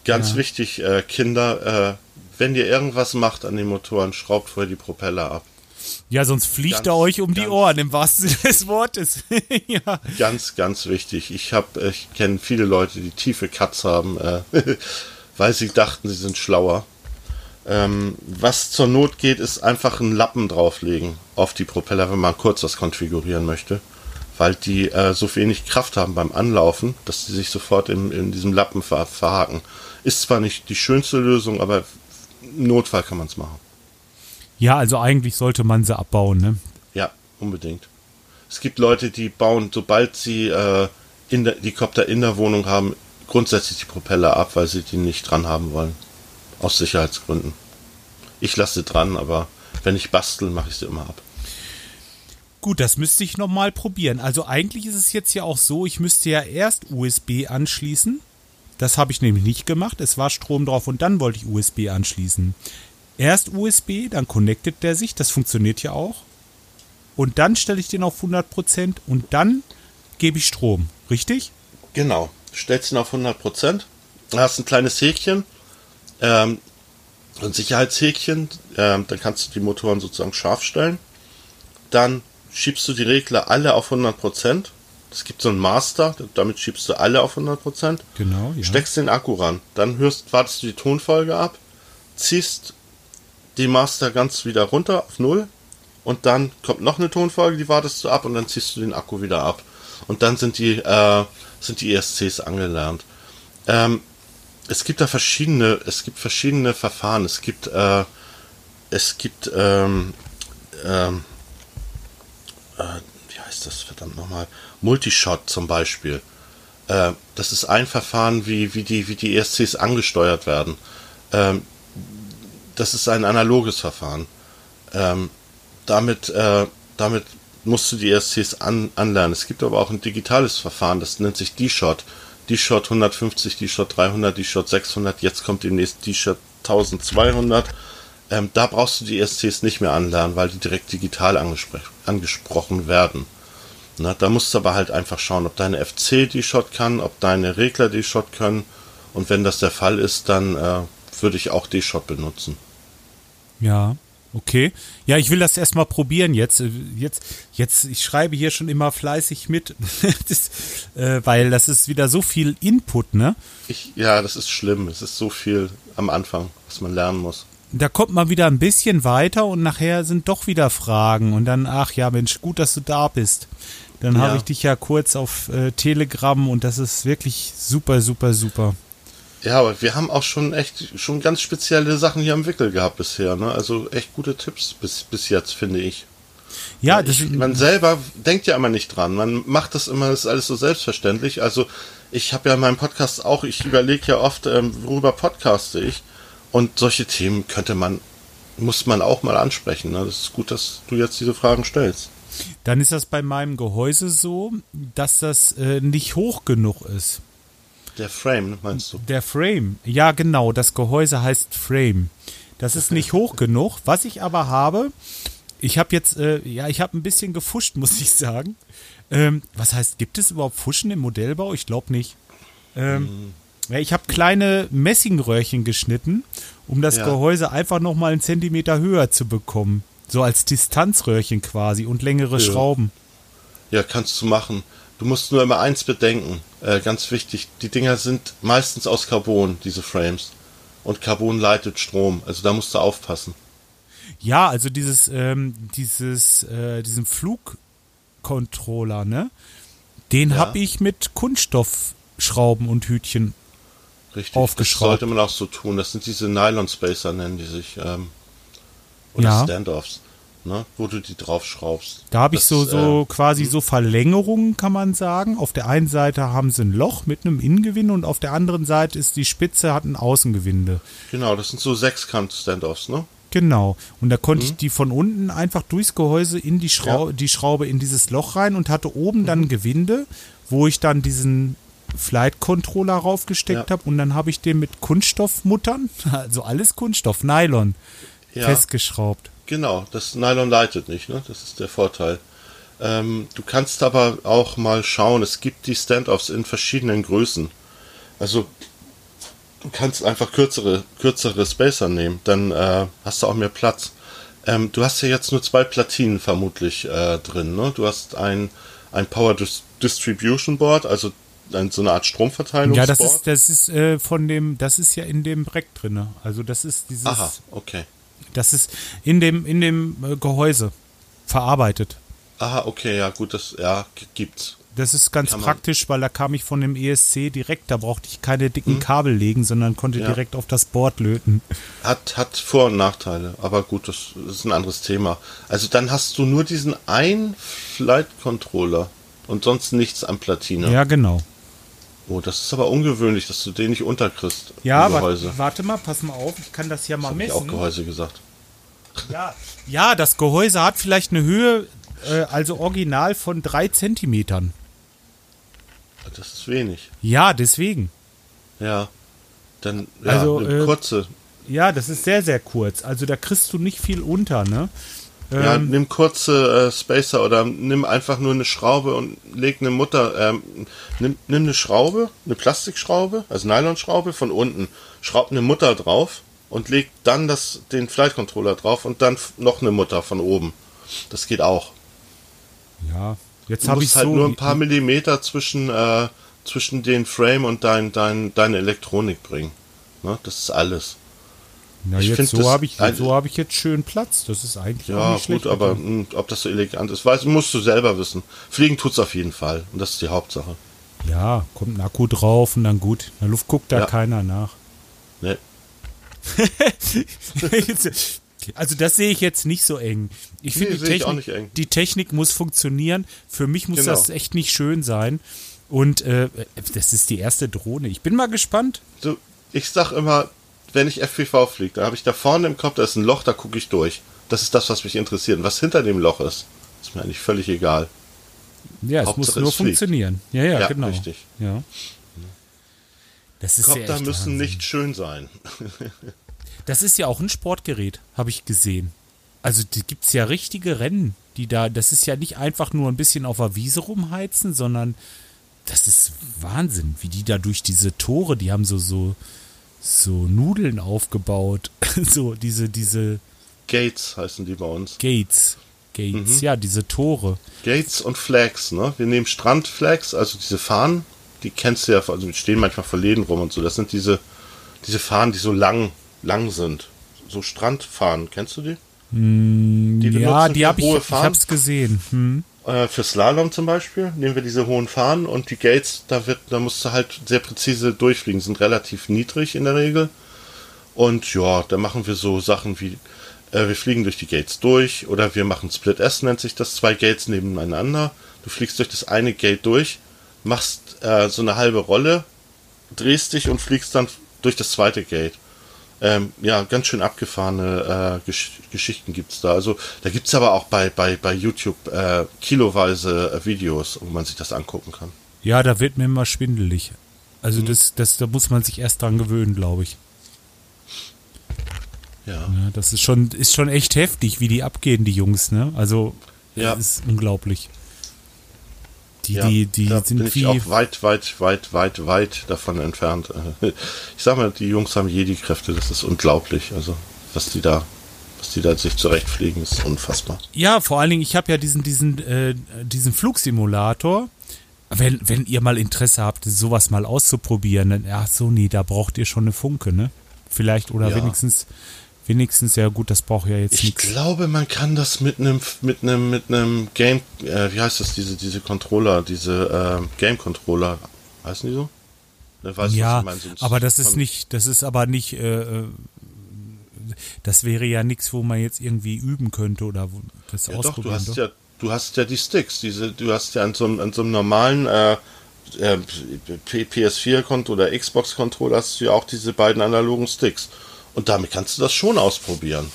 Ganz ja. wichtig, äh, Kinder, äh, wenn ihr irgendwas macht an den Motoren, schraubt vorher die Propeller ab. Ja, sonst fliegt ganz, er euch um die Ohren, im wahrsten Sinne des Wortes. ja. Ganz, ganz wichtig. Ich habe, ich kenne viele Leute, die tiefe Cuts haben. Äh, weil sie dachten, sie sind schlauer. Ähm, was zur Not geht, ist einfach einen Lappen drauflegen auf die Propeller, wenn man kurz was konfigurieren möchte. Weil die äh, so wenig Kraft haben beim Anlaufen, dass sie sich sofort in, in diesem Lappen ver verhaken. Ist zwar nicht die schönste Lösung, aber im Notfall kann man es machen. Ja, also eigentlich sollte man sie abbauen, ne? Ja, unbedingt. Es gibt Leute, die bauen, sobald sie äh, in der, die Kopter in der Wohnung haben, grundsätzlich die Propeller ab, weil sie die nicht dran haben wollen. Aus Sicherheitsgründen. Ich lasse sie dran, aber wenn ich bastel, mache ich sie immer ab. Gut, das müsste ich nochmal probieren. Also eigentlich ist es jetzt ja auch so, ich müsste ja erst USB anschließen. Das habe ich nämlich nicht gemacht. Es war Strom drauf und dann wollte ich USB anschließen. Erst USB, dann connectet der sich. Das funktioniert ja auch. Und dann stelle ich den auf 100% und dann gebe ich Strom. Richtig? Genau. Stellst ihn auf 100%. Du hast ein kleines Häkchen ähm, ein Sicherheitshäkchen, ähm, dann kannst du die Motoren sozusagen scharf stellen. Dann schiebst du die Regler alle auf 100%. Es gibt so einen Master, damit schiebst du alle auf 100%. Genau, ja. Steckst den Akku ran. Dann hörst, wartest du die Tonfolge ab, ziehst die Master ganz wieder runter auf Null und dann kommt noch eine Tonfolge, die wartest du ab und dann ziehst du den Akku wieder ab. Und dann sind die, äh, sind die ESCs angelernt. Ähm, es gibt da verschiedene, es gibt verschiedene Verfahren. Es gibt, äh, es gibt, ähm, ähm, äh, wie heißt das verdammt nochmal? Multishot zum Beispiel. Äh, das ist ein Verfahren, wie, wie, die, wie die ESCs angesteuert werden. Ähm, das ist ein analoges Verfahren. Ähm, damit, äh, damit musst du die ESCs an, anlernen. Es gibt aber auch ein digitales Verfahren, das nennt sich D-Shot die Shot 150, die Shot 300, die Shot 600, jetzt kommt demnächst die Shot 1200. Ähm, da brauchst du die ESCs nicht mehr anlernen, weil die direkt digital angespr angesprochen werden. Na, da musst du aber halt einfach schauen, ob deine FC die Shot kann, ob deine Regler die Shot können. Und wenn das der Fall ist, dann äh, würde ich auch die Shot benutzen. Ja. Okay. Ja, ich will das erstmal probieren jetzt. Äh, jetzt, jetzt, ich schreibe hier schon immer fleißig mit, das, äh, weil das ist wieder so viel Input, ne? Ich, ja, das ist schlimm. Es ist so viel am Anfang, was man lernen muss. Da kommt man wieder ein bisschen weiter und nachher sind doch wieder Fragen und dann, ach ja, Mensch, gut, dass du da bist. Dann ja. habe ich dich ja kurz auf äh, Telegram und das ist wirklich super, super, super. Ja, aber wir haben auch schon echt schon ganz spezielle Sachen hier im Wickel gehabt bisher. Ne? Also echt gute Tipps bis, bis jetzt, finde ich. Ja, das ich, man selber denkt ja immer nicht dran. Man macht das immer, das ist alles so selbstverständlich. Also ich habe ja in meinem Podcast auch, ich überlege ja oft, ähm, worüber podcaste ich. Und solche Themen könnte man, muss man auch mal ansprechen. Ne? Das ist gut, dass du jetzt diese Fragen stellst. Dann ist das bei meinem Gehäuse so, dass das äh, nicht hoch genug ist. Der Frame, meinst du? Der Frame, ja genau, das Gehäuse heißt Frame. Das ist nicht hoch genug. Was ich aber habe, ich habe jetzt, äh, ja, ich habe ein bisschen gefuscht, muss ich sagen. Ähm, was heißt, gibt es überhaupt Fuschen im Modellbau? Ich glaube nicht. Ähm, mhm. Ja, ich habe kleine Messingröhrchen geschnitten, um das ja. Gehäuse einfach noch mal einen Zentimeter höher zu bekommen. So als Distanzröhrchen quasi und längere ja. Schrauben. Ja, kannst du machen. Du musst nur immer eins bedenken, äh, ganz wichtig, die Dinger sind meistens aus Carbon, diese Frames. Und Carbon leitet Strom, also da musst du aufpassen. Ja, also dieses, ähm, dieses, äh, diesen Flugcontroller, ne? Den ja. habe ich mit Kunststoffschrauben und Hütchen Richtig, aufgeschraubt. Das sollte man auch so tun. Das sind diese Nylon Spacer, nennen die sich. Ähm, oder ja. Standoffs ne, wo du die draufschraubst. Da habe ich so, so äh, quasi hm. so Verlängerungen, kann man sagen. Auf der einen Seite haben sie ein Loch mit einem Innengewinde und auf der anderen Seite ist die Spitze, hat ein Außengewinde. Genau, das sind so Sechskant-Standoffs, ne? Genau. Und da konnte mhm. ich die von unten einfach durchs Gehäuse in die, Schrau ja. die Schraube in dieses Loch rein und hatte oben mhm. dann Gewinde, wo ich dann diesen Flight Controller raufgesteckt ja. habe und dann habe ich den mit Kunststoffmuttern, also alles Kunststoff, Nylon, ja. festgeschraubt. Genau, das Nylon leitet nicht, ne? Das ist der Vorteil. Ähm, du kannst aber auch mal schauen, es gibt die Standoffs in verschiedenen Größen. Also du kannst einfach kürzere, kürzere Spacer nehmen, dann äh, hast du auch mehr Platz. Ähm, du hast ja jetzt nur zwei Platinen vermutlich äh, drin, ne? Du hast ein, ein Power Distribution Board, also ein, so eine Art Stromverteilung. Ja, das ist, das ist äh, von dem, das ist ja in dem Breck drinne. Also das ist dieses. Aha, okay. Das ist in dem, in dem äh, Gehäuse verarbeitet. Aha, okay, ja, gut, das, ja, gibt's. Das ist ganz praktisch, weil da kam ich von dem ESC direkt, da brauchte ich keine dicken hm. Kabel legen, sondern konnte ja. direkt auf das Board löten. Hat, hat Vor- und Nachteile, aber gut, das ist ein anderes Thema. Also dann hast du nur diesen einen Flight Controller und sonst nichts am Platine. Ja, genau. Oh, das ist aber ungewöhnlich, dass du den nicht unterkriegst. Ja, warte, warte mal, pass mal auf, ich kann das ja mal das messen. Ich auch Gehäuse gesagt. Ja, ja, das Gehäuse hat vielleicht eine Höhe, äh, also original von drei Zentimetern. Das ist wenig. Ja, deswegen. Ja. Dann ja, also, eine äh, kurze. Ja, das ist sehr, sehr kurz. Also da kriegst du nicht viel unter, ne? Ja, ähm, nimm kurze äh, Spacer oder nimm einfach nur eine Schraube und leg eine Mutter, ähm, nimm, nimm eine Schraube, eine Plastikschraube, also Nylonschraube von unten, schraub eine Mutter drauf und leg dann das, den Flight Controller drauf und dann noch eine Mutter von oben. Das geht auch. Ja, jetzt habe ich halt so nur ein paar Millimeter zwischen, äh, zwischen den Frame und dein, dein, deine Elektronik bringen. Ne? Das ist alles. Na, ich jetzt so habe ich, so hab ich jetzt schön Platz. Das ist eigentlich ja, auch nicht schlecht. gut, aber mh, hm, ob das so elegant ist, weiß, musst du selber wissen. Fliegen tut's auf jeden Fall. Und das ist die Hauptsache. Ja, kommt ein Akku drauf und dann gut. In der Luft guckt da ja. keiner nach. Nee. also das sehe ich jetzt nicht so eng. Ich finde, nee, die, Technik, die Technik muss funktionieren. Für mich muss genau. das echt nicht schön sein. Und äh, das ist die erste Drohne. Ich bin mal gespannt. So, ich sag immer, wenn ich FPV fliege, dann habe ich da vorne im Kopf, da ist ein Loch, da gucke ich durch. Das ist das, was mich interessiert. Und was hinter dem Loch ist, ist mir eigentlich völlig egal. Ja, es Hauptsache, muss nur funktionieren. Ja, ja, ja, genau. Richtig. Ja. Das ist Kopter müssen Wahnsinn. nicht schön sein. das ist ja auch ein Sportgerät, habe ich gesehen. Also die gibt es ja richtige Rennen, die da, das ist ja nicht einfach nur ein bisschen auf der Wiese rumheizen, sondern das ist Wahnsinn, wie die da durch diese Tore, die haben so, so, so Nudeln aufgebaut. so diese, diese. Gates heißen die bei uns. Gates. Gates, mhm. ja, diese Tore. Gates und Flags, ne? Wir nehmen Strandflags, also diese Fahnen, die kennst du ja, also die stehen manchmal vor Läden rum und so. Das sind diese, diese Fahnen, die so lang, lang sind. So Strandfahnen, kennst du die? Mm, die ja, die habe ich, ich hab's gesehen. Hm. Äh, für Slalom zum Beispiel nehmen wir diese hohen Fahnen und die Gates, da wird, da musst du halt sehr präzise durchfliegen, sind relativ niedrig in der Regel. Und ja, da machen wir so Sachen wie, äh, wir fliegen durch die Gates durch oder wir machen Split S, nennt sich das, zwei Gates nebeneinander. Du fliegst durch das eine Gate durch, machst äh, so eine halbe Rolle, drehst dich und fliegst dann durch das zweite Gate ähm, ja, ganz schön abgefahrene äh, Gesch Geschichten gibt's da. Also da gibt's aber auch bei, bei, bei YouTube äh, kiloweise äh, Videos, wo man sich das angucken kann. Ja, da wird mir immer schwindelig. Also mhm. das, das, da muss man sich erst dran gewöhnen, glaube ich. Ja. ja. Das ist schon, ist schon echt heftig, wie die abgehen, die Jungs, ne? Also, ja. das ist unglaublich. Die, ja, die, die da sind bin ich auch weit, weit, weit, weit, weit davon entfernt. Ich sag mal, die Jungs haben Jedi-Kräfte, das ist unglaublich. Also, was die da, was die da sich zurechtfliegen, ist unfassbar. Ja, vor allen Dingen, ich habe ja diesen, diesen, äh, diesen Flugsimulator. Wenn, wenn ihr mal Interesse habt, sowas mal auszuprobieren, dann, ach so, nee, da braucht ihr schon eine Funke, ne? Vielleicht, oder ja. wenigstens wenigstens ja gut, das braucht ja jetzt nichts. Ich glaube, man kann das mit einem mit einem mit einem Game, äh, wie heißt das, diese diese Controller, diese äh, Game Controller, heißen die so? Weißt ja, du, so aber das ist nicht, das ist aber nicht, äh, äh, das wäre ja nichts, wo man jetzt irgendwie üben könnte oder wo das ja, ausprobieren. Doch, du hast doch. ja, du hast ja die Sticks, diese, du hast ja an so, an so einem normalen äh, äh PS4-Konto oder Xbox-Controller hast du ja auch diese beiden analogen Sticks. Und damit kannst du das schon ausprobieren.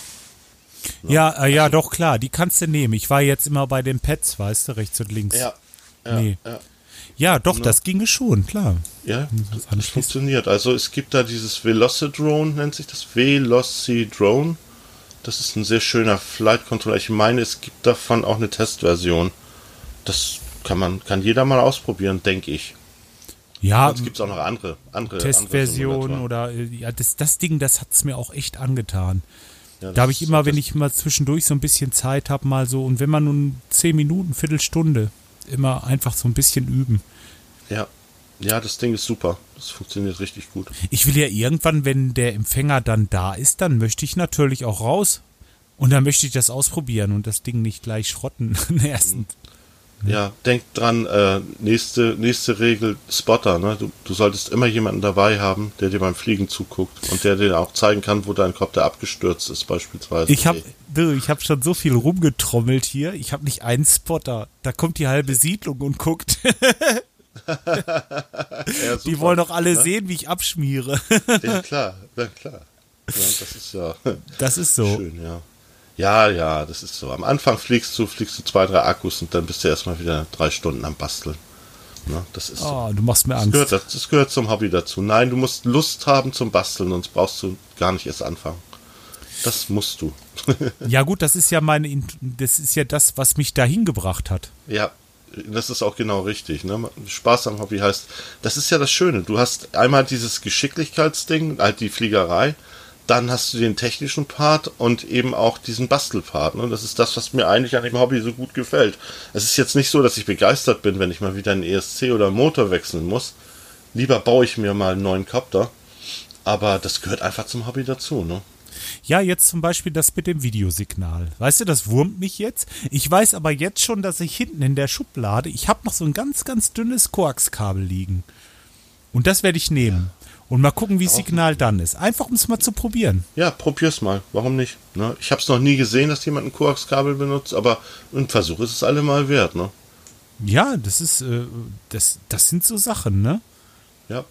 Ja, ja, äh, ja doch klar, die kannst du nehmen. Ich war jetzt immer bei den Pads, weißt du, rechts und links. Ja. Ja, nee. ja. ja doch, ja. das ginge schon, klar. Ja, das, das funktioniert. Also es gibt da dieses Velocidrone, nennt sich das Velocidrone. Das ist ein sehr schöner Flight Controller. Ich meine, es gibt davon auch eine Testversion. Das kann man, kann jeder mal ausprobieren, denke ich. Ja, es gibt auch noch andere, andere Testversionen oder äh, ja, das, das Ding, das hat es mir auch echt angetan. Ja, da habe ich immer, wenn ich mal zwischendurch so ein bisschen Zeit habe, mal so, und wenn man nun zehn Minuten, Viertelstunde, immer einfach so ein bisschen üben. Ja. Ja, das Ding ist super. Das funktioniert richtig gut. Ich will ja irgendwann, wenn der Empfänger dann da ist, dann möchte ich natürlich auch raus. Und dann möchte ich das ausprobieren und das Ding nicht gleich schrotten. Ersten. Ja, denk dran, äh, nächste, nächste Regel, Spotter, ne? Du, du solltest immer jemanden dabei haben, der dir beim Fliegen zuguckt und der dir auch zeigen kann, wo dein Kopter abgestürzt ist, beispielsweise. Ich habe ich hab schon so viel rumgetrommelt hier. Ich habe nicht einen Spotter. Da kommt die halbe Siedlung und guckt. ja, die wollen doch alle ne? sehen, wie ich abschmiere. ja, klar, ja, klar. Ja, das ist ja. Das ist so. Schön, ja. Ja, ja, das ist so. Am Anfang fliegst du, fliegst du zwei, drei Akkus und dann bist du erstmal wieder drei Stunden am Basteln. Ne, das ist oh, so. du machst mir Angst. Das gehört, das gehört zum Hobby dazu. Nein, du musst Lust haben zum Basteln, sonst brauchst du gar nicht erst anfangen. Das musst du. ja, gut, das ist ja meine, das ist ja das, was mich dahin gebracht hat. Ja, das ist auch genau richtig. Ne? Spaß am Hobby heißt, das ist ja das Schöne. Du hast einmal dieses Geschicklichkeitsding, halt die Fliegerei, dann hast du den technischen Part und eben auch diesen Bastelpart. Ne? Das ist das, was mir eigentlich an dem Hobby so gut gefällt. Es ist jetzt nicht so, dass ich begeistert bin, wenn ich mal wieder einen ESC oder einen Motor wechseln muss. Lieber baue ich mir mal einen neuen Copter. Aber das gehört einfach zum Hobby dazu, ne? Ja, jetzt zum Beispiel das mit dem Videosignal. Weißt du, das wurmt mich jetzt. Ich weiß aber jetzt schon, dass ich hinten in der Schublade, ich habe noch so ein ganz, ganz dünnes Koaxkabel liegen. Und das werde ich nehmen. Ja. Und mal gucken, wie das Signal dann ist. Einfach, um es mal zu probieren. Ja, probier's mal. Warum nicht? Ne? Ich habe es noch nie gesehen, dass jemand ein Koaxkabel benutzt, aber ein Versuch ist es allemal wert, ne? Ja, das ist, äh, das, das sind so Sachen, ne? Ja.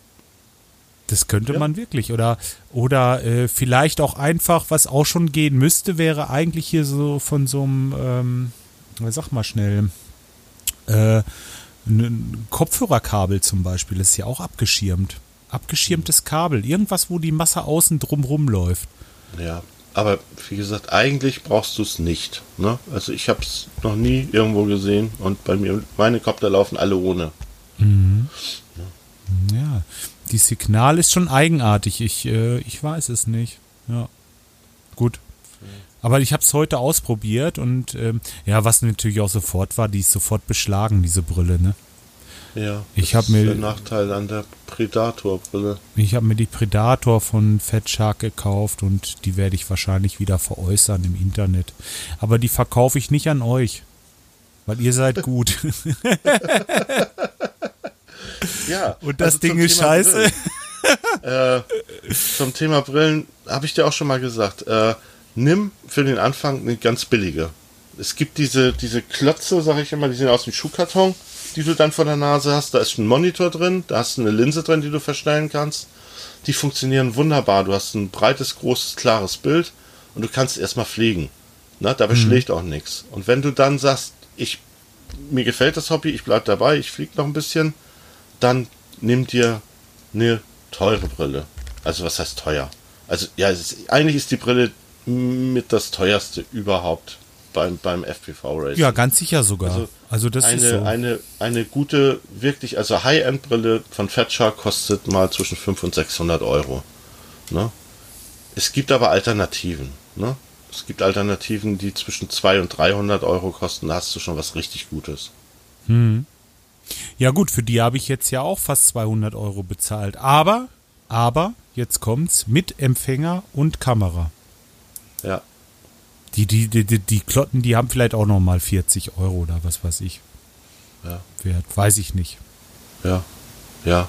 Das könnte ja. man wirklich. Oder, oder äh, vielleicht auch einfach, was auch schon gehen müsste, wäre eigentlich hier so von so einem, ähm, sag mal schnell, äh, ein Kopfhörerkabel zum Beispiel, das ist ja auch abgeschirmt abgeschirmtes Kabel, irgendwas, wo die Masse außen drumrum läuft. Ja, aber wie gesagt, eigentlich brauchst du es nicht. Ne? Also ich habe es noch nie irgendwo gesehen und bei mir, meine Kopter laufen alle ohne. Mhm. Ja. ja. die Signal ist schon eigenartig. Ich, äh, ich weiß es nicht. Ja, gut. Aber ich habe es heute ausprobiert und ähm, ja, was natürlich auch sofort war, die ist sofort beschlagen, diese Brille, ne? Ja, ich habe mir der Nachteil an der Predator-Brille. Ich habe mir die Predator von Fat Shark gekauft und die werde ich wahrscheinlich wieder veräußern im Internet. Aber die verkaufe ich nicht an euch, weil ihr seid gut. ja. Und das also Ding ist Thema scheiße. äh, zum Thema Brillen habe ich dir auch schon mal gesagt. Äh, nimm für den Anfang eine ganz billige. Es gibt diese, diese Klötze, sage ich immer, die sind aus dem Schuhkarton die du dann vor der Nase hast. Da ist ein Monitor drin, da hast du eine Linse drin, die du verstellen kannst. Die funktionieren wunderbar. Du hast ein breites, großes, klares Bild und du kannst erstmal fliegen. Na, da beschlägt mhm. auch nichts. Und wenn du dann sagst, ich, mir gefällt das Hobby, ich bleib dabei, ich fliege noch ein bisschen, dann nimm dir eine teure Brille. Also was heißt teuer? Also ja, ist, eigentlich ist die Brille mit das teuerste überhaupt beim, beim FPV Racing. Ja, ganz sicher sogar. Also, also das eine, ist so. eine, eine gute, wirklich, also High-End-Brille von Fatshark kostet mal zwischen 500 und 600 Euro. Ne? Es gibt aber Alternativen. Ne? Es gibt Alternativen, die zwischen 200 und 300 Euro kosten. Da hast du schon was richtig Gutes. Hm. Ja gut, für die habe ich jetzt ja auch fast 200 Euro bezahlt. Aber, aber, jetzt kommt's, mit Empfänger und Kamera. Ja, die, die, die, die, die Klotten, die haben vielleicht auch noch mal 40 Euro oder was weiß ich. Ja. Wert, weiß ich nicht. Ja, ja,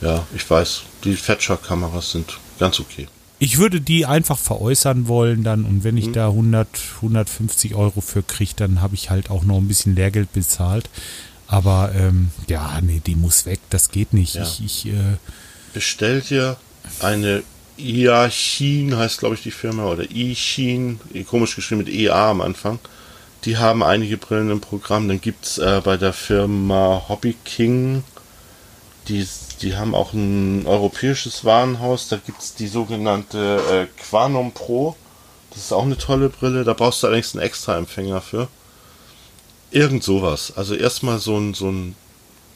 ja, ich weiß. Die Fetcher-Kameras sind ganz okay. Ich würde die einfach veräußern wollen dann und wenn ich hm. da 100, 150 Euro für kriege, dann habe ich halt auch noch ein bisschen Lehrgeld bezahlt. Aber ähm, ja, nee, die muss weg, das geht nicht. Ja. Ich, ich äh, bestell dir eine Iachin heißt, glaube ich, die Firma, oder Ichin, komisch geschrieben mit EA am Anfang. Die haben einige Brillen im Programm. Dann gibt es äh, bei der Firma Hobby King, die, die haben auch ein europäisches Warenhaus. Da gibt es die sogenannte äh, Quanum Pro. Das ist auch eine tolle Brille. Da brauchst du allerdings einen extra Empfänger für. Irgend sowas. Also erstmal so ein, so ein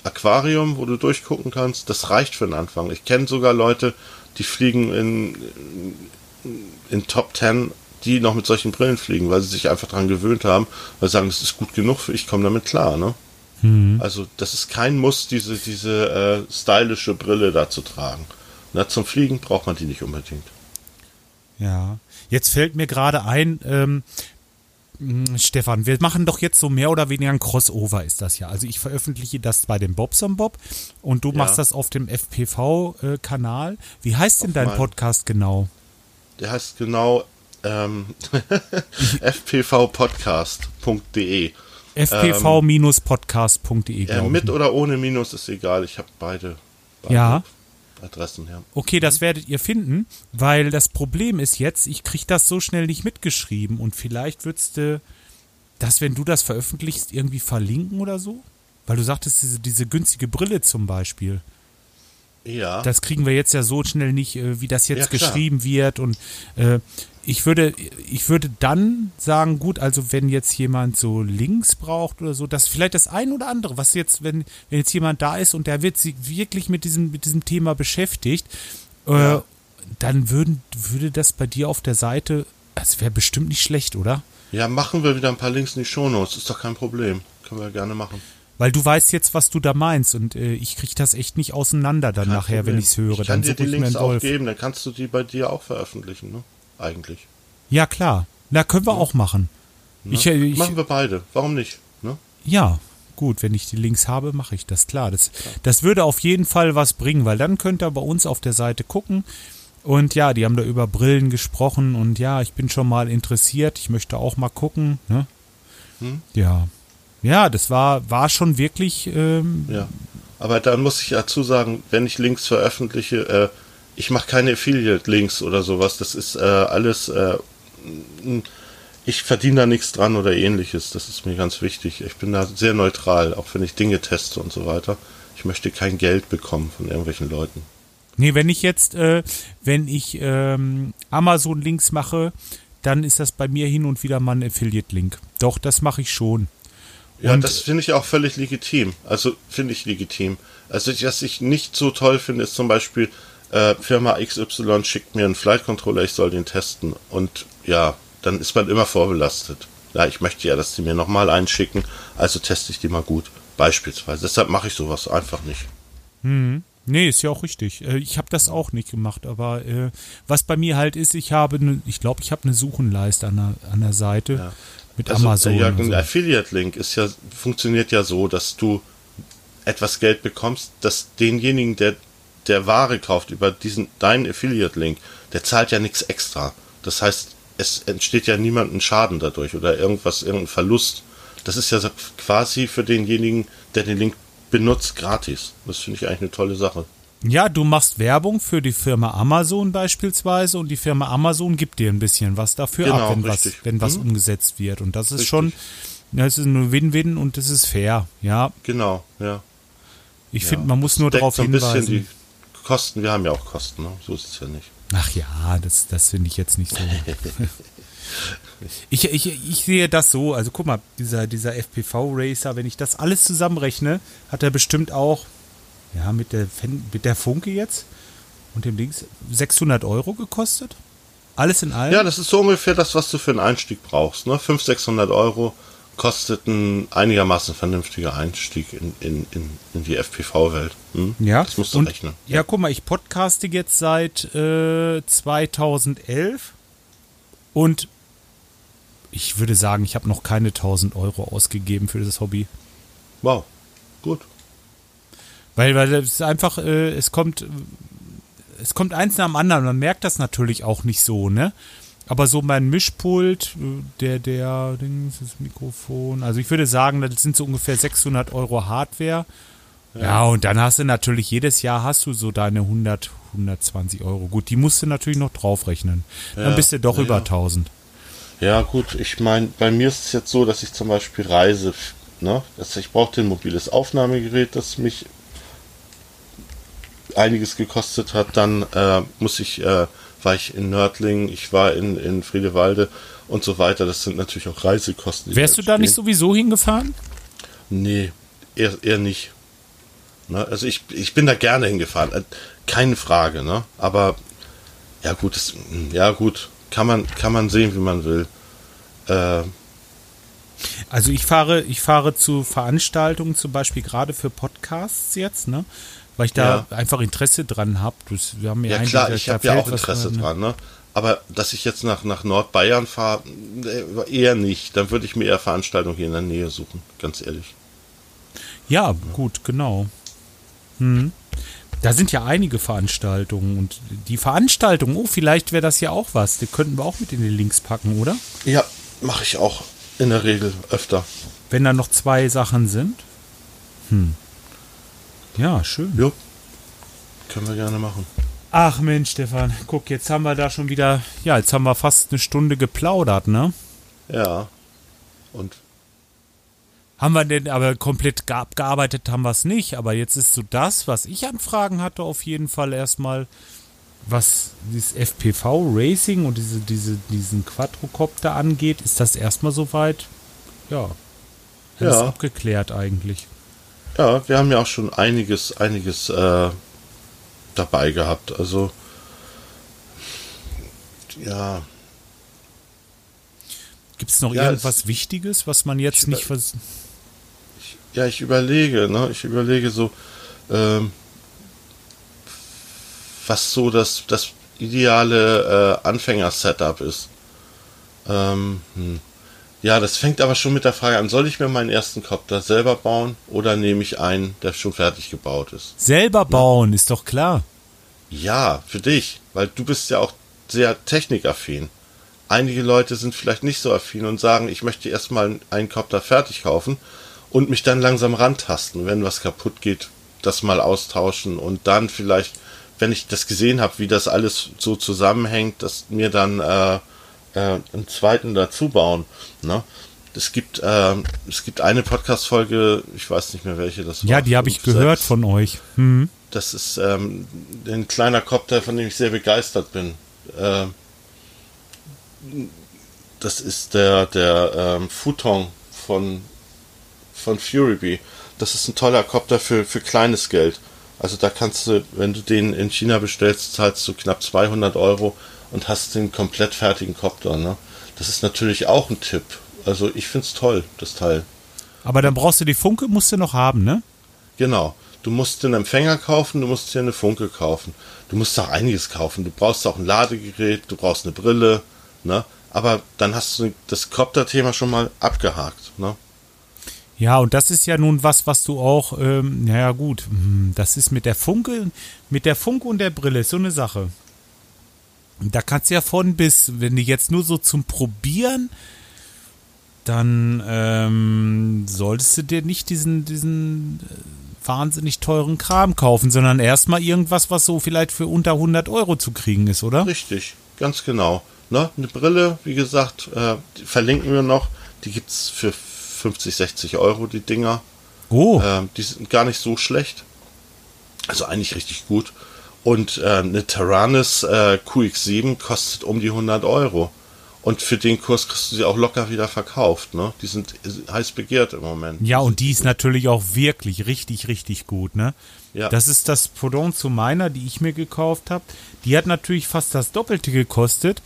Aquarium, wo du durchgucken kannst. Das reicht für den Anfang. Ich kenne sogar Leute, die fliegen in, in Top 10, die noch mit solchen Brillen fliegen, weil sie sich einfach daran gewöhnt haben, weil sie sagen, es ist gut genug, für ich komme damit klar, ne? Mhm. Also das ist kein Muss, diese, diese äh, stylische Brille da zu tragen. Na, zum Fliegen braucht man die nicht unbedingt. Ja, jetzt fällt mir gerade ein, ähm, hm, Stefan, wir machen doch jetzt so mehr oder weniger ein Crossover ist das ja. Also ich veröffentliche das bei dem Bobson Bob und du ja. machst das auf dem FPV-Kanal. Äh, Wie heißt denn auf dein Podcast genau? Der heißt genau ähm, fpvpodcast.de. fpv-podcast.de. Ähm, äh, mit oder ohne Minus ist egal. Ich habe beide, beide. Ja. Adressen, ja. Okay, das werdet ihr finden, weil das Problem ist jetzt, ich kriege das so schnell nicht mitgeschrieben und vielleicht würdest du das, wenn du das veröffentlichst, irgendwie verlinken oder so? Weil du sagtest, diese, diese günstige Brille zum Beispiel. Ja. Das kriegen wir jetzt ja so schnell nicht, äh, wie das jetzt ja, geschrieben wird. Und äh, ich würde, ich würde dann sagen, gut, also wenn jetzt jemand so Links braucht oder so, dass vielleicht das ein oder andere, was jetzt, wenn, wenn jetzt jemand da ist und der wird sich wirklich mit diesem, mit diesem Thema beschäftigt, äh, ja. dann würden, würde das bei dir auf der Seite, das wäre bestimmt nicht schlecht, oder? Ja, machen wir wieder ein paar Links in die Shownotes, ist doch kein Problem. Können wir gerne machen. Weil du weißt jetzt, was du da meinst und äh, ich kriege das echt nicht auseinander dann Kein nachher, Problem. wenn ich es höre. Ich kann dann dir die Links auch geben, dann kannst du die bei dir auch veröffentlichen, ne? Eigentlich. Ja, klar. Na, können wir ja. auch machen. Ne? Ich, ich, machen wir beide. Warum nicht? Ne? Ja, gut. Wenn ich die Links habe, mache ich das. Klar, das, das würde auf jeden Fall was bringen, weil dann könnt ihr bei uns auf der Seite gucken. Und ja, die haben da über Brillen gesprochen und ja, ich bin schon mal interessiert. Ich möchte auch mal gucken. Ne? Hm? Ja, ja, das war, war schon wirklich. Ähm, ja. Aber dann muss ich dazu sagen, wenn ich Links veröffentliche, äh, ich mache keine Affiliate-Links oder sowas. Das ist äh, alles. Äh, ich verdiene da nichts dran oder ähnliches. Das ist mir ganz wichtig. Ich bin da sehr neutral, auch wenn ich Dinge teste und so weiter. Ich möchte kein Geld bekommen von irgendwelchen Leuten. Nee, wenn ich jetzt, äh, wenn ich ähm, Amazon-Links mache, dann ist das bei mir hin und wieder mal ein Affiliate-Link. Doch, das mache ich schon. Ja, und das finde ich auch völlig legitim. Also finde ich legitim. Also was ich nicht so toll finde, ist zum Beispiel, äh, Firma XY schickt mir einen Flight Controller, ich soll den testen. Und ja, dann ist man immer vorbelastet. Ja, ich möchte ja, dass die mir nochmal einschicken, also teste ich die mal gut. Beispielsweise. Deshalb mache ich sowas einfach nicht. Hm. Nee, ist ja auch richtig. Äh, ich habe das auch nicht gemacht, aber äh, was bei mir halt ist, ich habe, ne, ich glaube, ich habe eine Suchenleiste an der, an der Seite. Ja mit also, Amazon. Ja, ein so. Affiliate-Link ist ja, funktioniert ja so, dass du etwas Geld bekommst, dass denjenigen, der der Ware kauft über diesen deinen Affiliate-Link, der zahlt ja nichts extra. Das heißt, es entsteht ja niemandem Schaden dadurch oder irgendwas, irgendein Verlust. Das ist ja quasi für denjenigen, der den Link benutzt, gratis. Das finde ich eigentlich eine tolle Sache. Ja, du machst Werbung für die Firma Amazon beispielsweise und die Firma Amazon gibt dir ein bisschen was dafür genau, ab, wenn richtig. was, wenn was hm. umgesetzt wird. Und das ist richtig. schon, das ist ein Win-Win und das ist fair, ja. Genau, ja. Ich ja. finde, man muss nur darauf hinweisen. Kosten, wir haben ja auch Kosten, ne? so ist es ja nicht. Ach ja, das, das finde ich jetzt nicht so. ich, ich, ich sehe das so, also guck mal, dieser, dieser FPV-Racer, wenn ich das alles zusammenrechne, hat er bestimmt auch ja, mit der, mit der Funke jetzt und dem Dings 600 Euro gekostet. Alles in allem? Ja, das ist so ungefähr das, was du für einen Einstieg brauchst. Ne? 500, 600 Euro kostet ein einigermaßen vernünftiger Einstieg in, in, in, in die FPV-Welt. Hm? Ja, das musst du und, rechnen. Ja, guck mal, ich podcaste jetzt seit äh, 2011 und ich würde sagen, ich habe noch keine 1000 Euro ausgegeben für das Hobby. Wow, gut. Weil, weil es ist einfach, äh, es kommt, es kommt eins nach dem anderen. Man merkt das natürlich auch nicht so, ne? Aber so mein Mischpult, äh, der, der, Dings, das Mikrofon, also ich würde sagen, das sind so ungefähr 600 Euro Hardware. Ja. ja, und dann hast du natürlich, jedes Jahr hast du so deine 100, 120 Euro. Gut, die musst du natürlich noch draufrechnen. Ja, dann bist du doch ja, über 1000. Ja, gut, ich meine, bei mir ist es jetzt so, dass ich zum Beispiel reise, ne? Ich brauche ein mobiles Aufnahmegerät, das mich einiges gekostet hat. Dann äh, muss ich, äh, war ich in Nördling, ich war in, in Friedewalde und so weiter. Das sind natürlich auch Reisekosten. Wärst du da nicht sowieso hingefahren? Nee, eher, eher nicht. Ne? Also ich, ich bin da gerne hingefahren, äh, keine Frage, ne? Aber ja gut, das, ja gut, kann man, kann man sehen, wie man will. Äh, Also ich fahre, ich fahre zu Veranstaltungen, zum Beispiel gerade für Podcasts jetzt, ne? Weil ich da ja. einfach Interesse dran habe. Wir haben ja, ja klar, ich habe ja auch Interesse ne? dran, ne? Aber dass ich jetzt nach, nach Nordbayern fahre, äh, eher nicht. Dann würde ich mir eher Veranstaltungen hier in der Nähe suchen, ganz ehrlich. Ja, gut, genau. Hm. Da sind ja einige Veranstaltungen und die Veranstaltung, oh, vielleicht wäre das ja auch was. Die könnten wir auch mit in die Links packen, oder? Ja, mache ich auch in der Regel öfter. Wenn da noch zwei Sachen sind? Hm. Ja, schön. Jo. Können wir gerne machen. Ach Mensch, Stefan, guck, jetzt haben wir da schon wieder, ja, jetzt haben wir fast eine Stunde geplaudert, ne? Ja. Und haben wir denn aber komplett abgearbeitet haben wir es nicht, aber jetzt ist so das, was ich an Fragen hatte, auf jeden Fall erstmal, was dieses FPV Racing und diese, diese, diesen Quadrocopter angeht, ist das erstmal soweit, ja, alles ja. abgeklärt eigentlich. Ja, wir haben ja auch schon einiges, einiges äh, dabei gehabt. Also ja. Gibt es noch ja, irgendwas Wichtiges, was man jetzt nicht vers ja, ich überlege, ne? Ich überlege so, ähm, was so das, das ideale äh, Anfänger-Setup ist. Ähm, hm. Ja, das fängt aber schon mit der Frage an, soll ich mir meinen ersten Copter selber bauen oder nehme ich einen, der schon fertig gebaut ist? Selber bauen, ja. ist doch klar. Ja, für dich, weil du bist ja auch sehr technikaffin. Einige Leute sind vielleicht nicht so affin und sagen, ich möchte erstmal einen Copter fertig kaufen und mich dann langsam rantasten. Wenn was kaputt geht, das mal austauschen und dann vielleicht, wenn ich das gesehen habe, wie das alles so zusammenhängt, dass mir dann äh, äh, einen zweiten dazu bauen. Ne? Es gibt, äh, es gibt eine Podcast-Folge, ich weiß nicht mehr welche das war. Ja, die habe ich gehört von euch. Hm. Das ist ähm, ein kleiner Copter, von dem ich sehr begeistert bin. Äh, das ist der, der ähm, Futon von von Furybee. Das ist ein toller Copter für, für kleines Geld. Also da kannst du, wenn du den in China bestellst, zahlst du knapp 200 Euro und hast den komplett fertigen Copter. Ne? Das ist natürlich auch ein Tipp. Also ich finde es toll, das Teil. Aber dann brauchst du die Funke, musst du noch haben, ne? Genau. Du musst den Empfänger kaufen, du musst dir eine Funke kaufen. Du musst auch einiges kaufen. Du brauchst auch ein Ladegerät, du brauchst eine Brille, ne? Aber dann hast du das Copter-Thema schon mal abgehakt, ne? Ja, und das ist ja nun was, was du auch, ähm, naja gut, hm, das ist mit der Funke, mit der Funke und der Brille so eine Sache. Da kannst du ja von bis, wenn du jetzt nur so zum Probieren, dann ähm, solltest du dir nicht diesen, diesen äh, wahnsinnig teuren Kram kaufen, sondern erstmal irgendwas, was so vielleicht für unter 100 Euro zu kriegen ist, oder? Richtig, ganz genau. Ne? Eine Brille, wie gesagt, äh, verlinken wir noch, die gibt es für 50, 60 Euro, die Dinger. Oh. Ähm, die sind gar nicht so schlecht. Also eigentlich richtig gut. Und äh, eine Taranis äh, QX7 kostet um die 100 Euro. Und für den Kurs kriegst du sie auch locker wieder verkauft. Ne? Die sind heiß begehrt im Moment. Ja, und die ist natürlich auch wirklich richtig, richtig gut. Ne? Ja. Das ist das Pendant zu meiner, die ich mir gekauft habe. Die hat natürlich fast das Doppelte gekostet.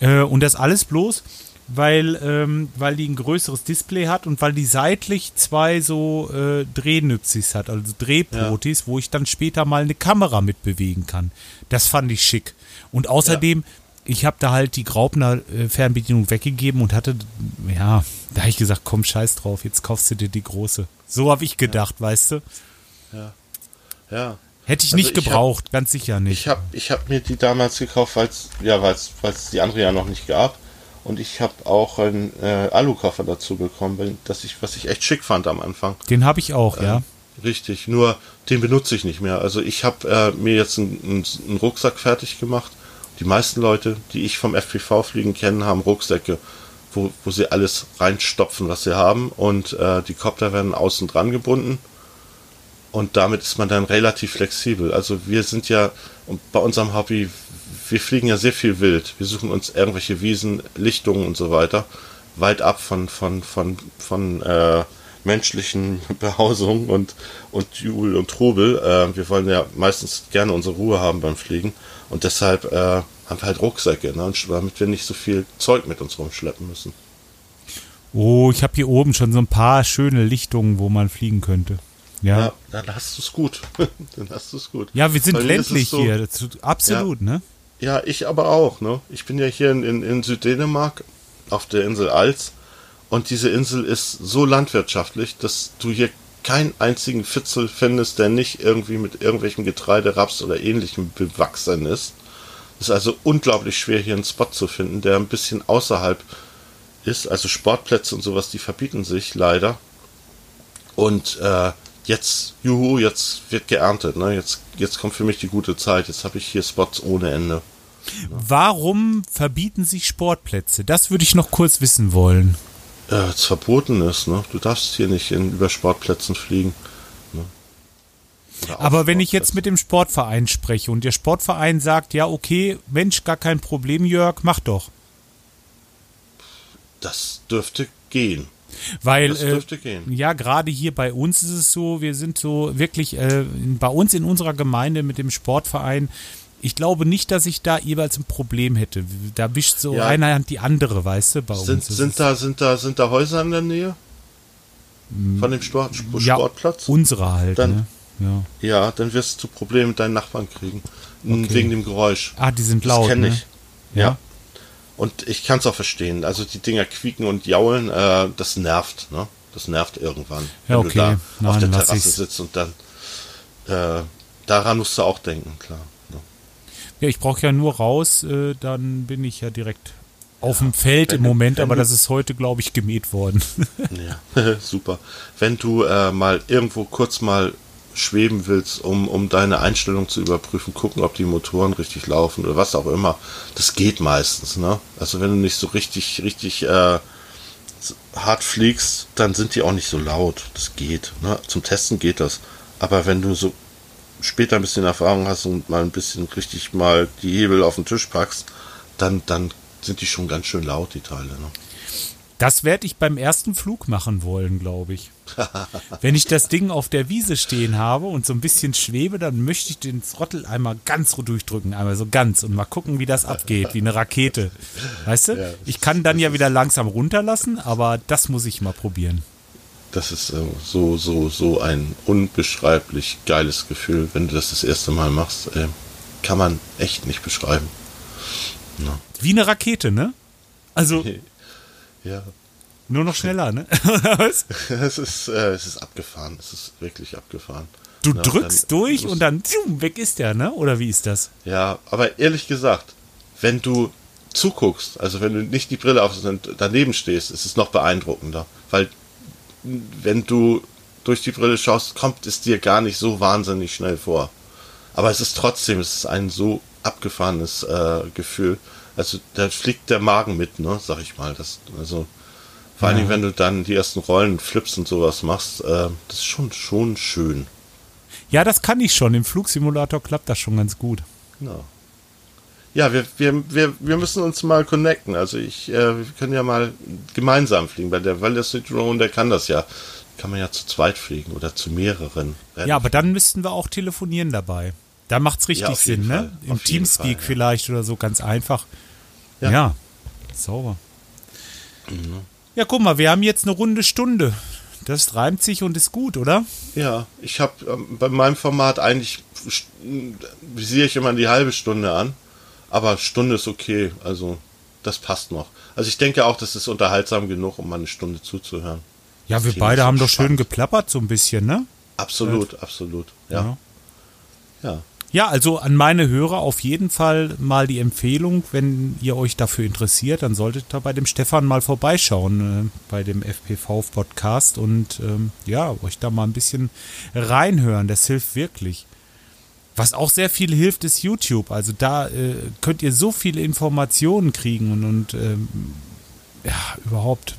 Äh, und das alles bloß, weil, ähm, weil die ein größeres Display hat und weil die seitlich zwei so äh, Drehnüpsis hat, also Drehprotis, ja. wo ich dann später mal eine Kamera mit bewegen kann. Das fand ich schick. Und außerdem, ja. ich habe da halt die Graupner äh, Fernbedienung weggegeben und hatte, ja, da habe ich gesagt, komm, scheiß drauf, jetzt kaufst du dir die große. So habe ich gedacht, ja. weißt du? Ja. Ja. Hätte ich also nicht gebraucht, hab, ganz sicher nicht. Ich habe ich hab mir die damals gekauft, weil es ja, weil's, weil's die andere ja noch nicht gab. Und ich habe auch einen äh, Alukoffer dazu bekommen, das ich, was ich echt schick fand am Anfang. Den habe ich auch, äh, ja. Richtig, nur den benutze ich nicht mehr. Also ich habe äh, mir jetzt einen, einen Rucksack fertig gemacht. Die meisten Leute, die ich vom FPV-Fliegen kenne, haben Rucksäcke, wo, wo sie alles reinstopfen, was sie haben. Und äh, die Kopter werden außen dran gebunden. Und damit ist man dann relativ flexibel. Also wir sind ja bei unserem Hobby, wir fliegen ja sehr viel wild. Wir suchen uns irgendwelche Wiesen, Lichtungen und so weiter, weit ab von, von, von, von äh, menschlichen Behausungen und, und Jubel und Trubel. Äh, wir wollen ja meistens gerne unsere Ruhe haben beim Fliegen und deshalb äh, haben wir halt Rucksäcke, ne, damit wir nicht so viel Zeug mit uns rumschleppen müssen. Oh, ich habe hier oben schon so ein paar schöne Lichtungen, wo man fliegen könnte. Ja. Ja, dann hast du es gut. dann hast du es gut. Ja, wir sind es ländlich so- hier. Absolut, ne? Ja, ich aber auch, ne? Ich bin ja hier in, in, in Süddänemark auf der Insel Als und diese Insel ist so landwirtschaftlich, dass du hier keinen einzigen Fitzel findest, der nicht irgendwie mit irgendwelchem Getreide, Raps oder ähnlichem bewachsen ist. Es ist also unglaublich schwer, hier einen Spot zu finden, der ein bisschen außerhalb ist. Also Sportplätze und sowas, die verbieten sich leider. Und äh, jetzt, juhu, jetzt wird geerntet. Ne? Jetzt, jetzt kommt für mich die gute Zeit. Jetzt habe ich hier Spots ohne Ende. Warum verbieten sich Sportplätze? Das würde ich noch kurz wissen wollen. Äh, es verboten ist. Ne? Du darfst hier nicht in, über Sportplätzen fliegen. Ne? Aber wenn ich jetzt mit dem Sportverein spreche und der Sportverein sagt, ja, okay, Mensch, gar kein Problem, Jörg, mach doch. Das dürfte gehen. Weil, Das äh, dürfte gehen. ja, gerade hier bei uns ist es so, wir sind so wirklich, äh, bei uns in unserer Gemeinde mit dem Sportverein, ich glaube nicht, dass ich da jeweils ein Problem hätte. Da wischt so Ja. eine Hand die andere, weißt du, bei Sind, uns. sind, da, sind, da, sind da Häuser in der Nähe? Von dem Sport, Sp- ja, Sportplatz? Unsere halt, Dann- ne? Ja. Ja, dann wirst du Probleme mit deinen Nachbarn kriegen. Okay. Wegen dem Geräusch. Ah, die sind Das laut, kenne ne? ich. Ja. Ja. Und ich kann es auch verstehen. Also die Dinger quieken und jaulen, äh, das nervt, ne? Das nervt irgendwann. Ja, wenn okay. du da auf Nein, der lass Terrasse ich's. sitzt und dann äh, daran musst du auch denken, klar. Ja, ich brauche ja nur raus, äh, dann bin ich ja direkt auf dem Feld im Moment, aber das ist heute, glaube ich, gemäht worden. Ja, super. Wenn du äh, mal irgendwo kurz mal schweben willst, um, um deine Einstellung zu überprüfen, gucken, ob die Motoren richtig laufen oder was auch immer, das geht meistens, ne? Also wenn du nicht so richtig, richtig äh, hart fliegst, dann sind die auch nicht so laut. Das geht, ne? Zum Testen geht das. Aber wenn du so später ein bisschen Erfahrung hast und mal ein bisschen richtig mal die Hebel auf den Tisch packst, dann, dann sind die schon ganz schön laut, die Teile, ne? Das werde ich beim ersten Flug machen wollen, glaube ich. Wenn ich das Ding auf der Wiese stehen habe und so ein bisschen schwebe, dann möchte ich den Throttle einmal ganz durchdrücken, einmal so ganz und mal gucken, wie das abgeht, wie eine Rakete. Weißt du? Ja, ich kann dann ja wieder langsam runterlassen, aber das muss ich mal probieren. Das ist äh, so, so, so ein unbeschreiblich geiles Gefühl, wenn du das das erste Mal machst. Äh, kann man echt nicht beschreiben. Wie eine Rakete, ne? Also Ja, nur noch schneller, ne? Es ist, äh, es ist abgefahren. Es ist wirklich abgefahren. Du Ja, drückst dann durch und dann zoom, weg ist der, ne? Oder wie ist das? Ja, aber ehrlich gesagt, wenn du zuguckst, also wenn du nicht die Brille auf und daneben stehst, ist es noch beeindruckender. Weil wenn du durch die Brille schaust, kommt es dir gar nicht so wahnsinnig schnell vor. Aber es ist trotzdem, es ist ein so abgefahrenes äh, Gefühl. Also da fliegt der Magen mit, ne, sag ich mal. Das, also vor allen Dingen, wenn du dann die ersten Rollen, Flips und sowas machst, äh, das ist schon, schon schön. Ja, das kann ich schon. Im Flugsimulator klappt das schon ganz gut. Genau. Ja, wir, wir, wir, wir müssen uns mal connecten. Also ich, äh, wir können ja mal gemeinsam fliegen, weil der Wallace Drone, der kann das ja. Kann man ja zu zweit fliegen oder zu mehreren. Ja, aber dann müssten wir auch telefonieren dabei. Da macht's richtig auf jeden Sinn, ne? Fall. Im Auf jeden Teamspeak Fall, ja. vielleicht oder so, ganz einfach. Ja. Ja. Sauber. Ja, guck mal, wir haben jetzt eine runde Stunde. Das reimt sich und ist gut, oder? Ja, ich habe ähm, bei meinem Format eigentlich visiere ich immer die halbe Stunde an, aber Stunde ist okay, also das passt noch. Also ich denke auch, das ist unterhaltsam genug, um mal eine Stunde zuzuhören. Ja, wir Thema beide haben doch schön spannend. geplappert so ein bisschen, ne? Absolut, absolut. Ja, ja. Ja, also an meine Hörer auf jeden Fall mal die Empfehlung, wenn ihr euch dafür interessiert, dann solltet ihr bei dem Stefan mal vorbeischauen, äh, bei dem FPV-Podcast und ähm, ja, euch da mal ein bisschen reinhören. Das hilft wirklich. Was auch sehr viel hilft, ist YouTube. Also da äh, könnt ihr so viele Informationen kriegen und, und ähm, ja, überhaupt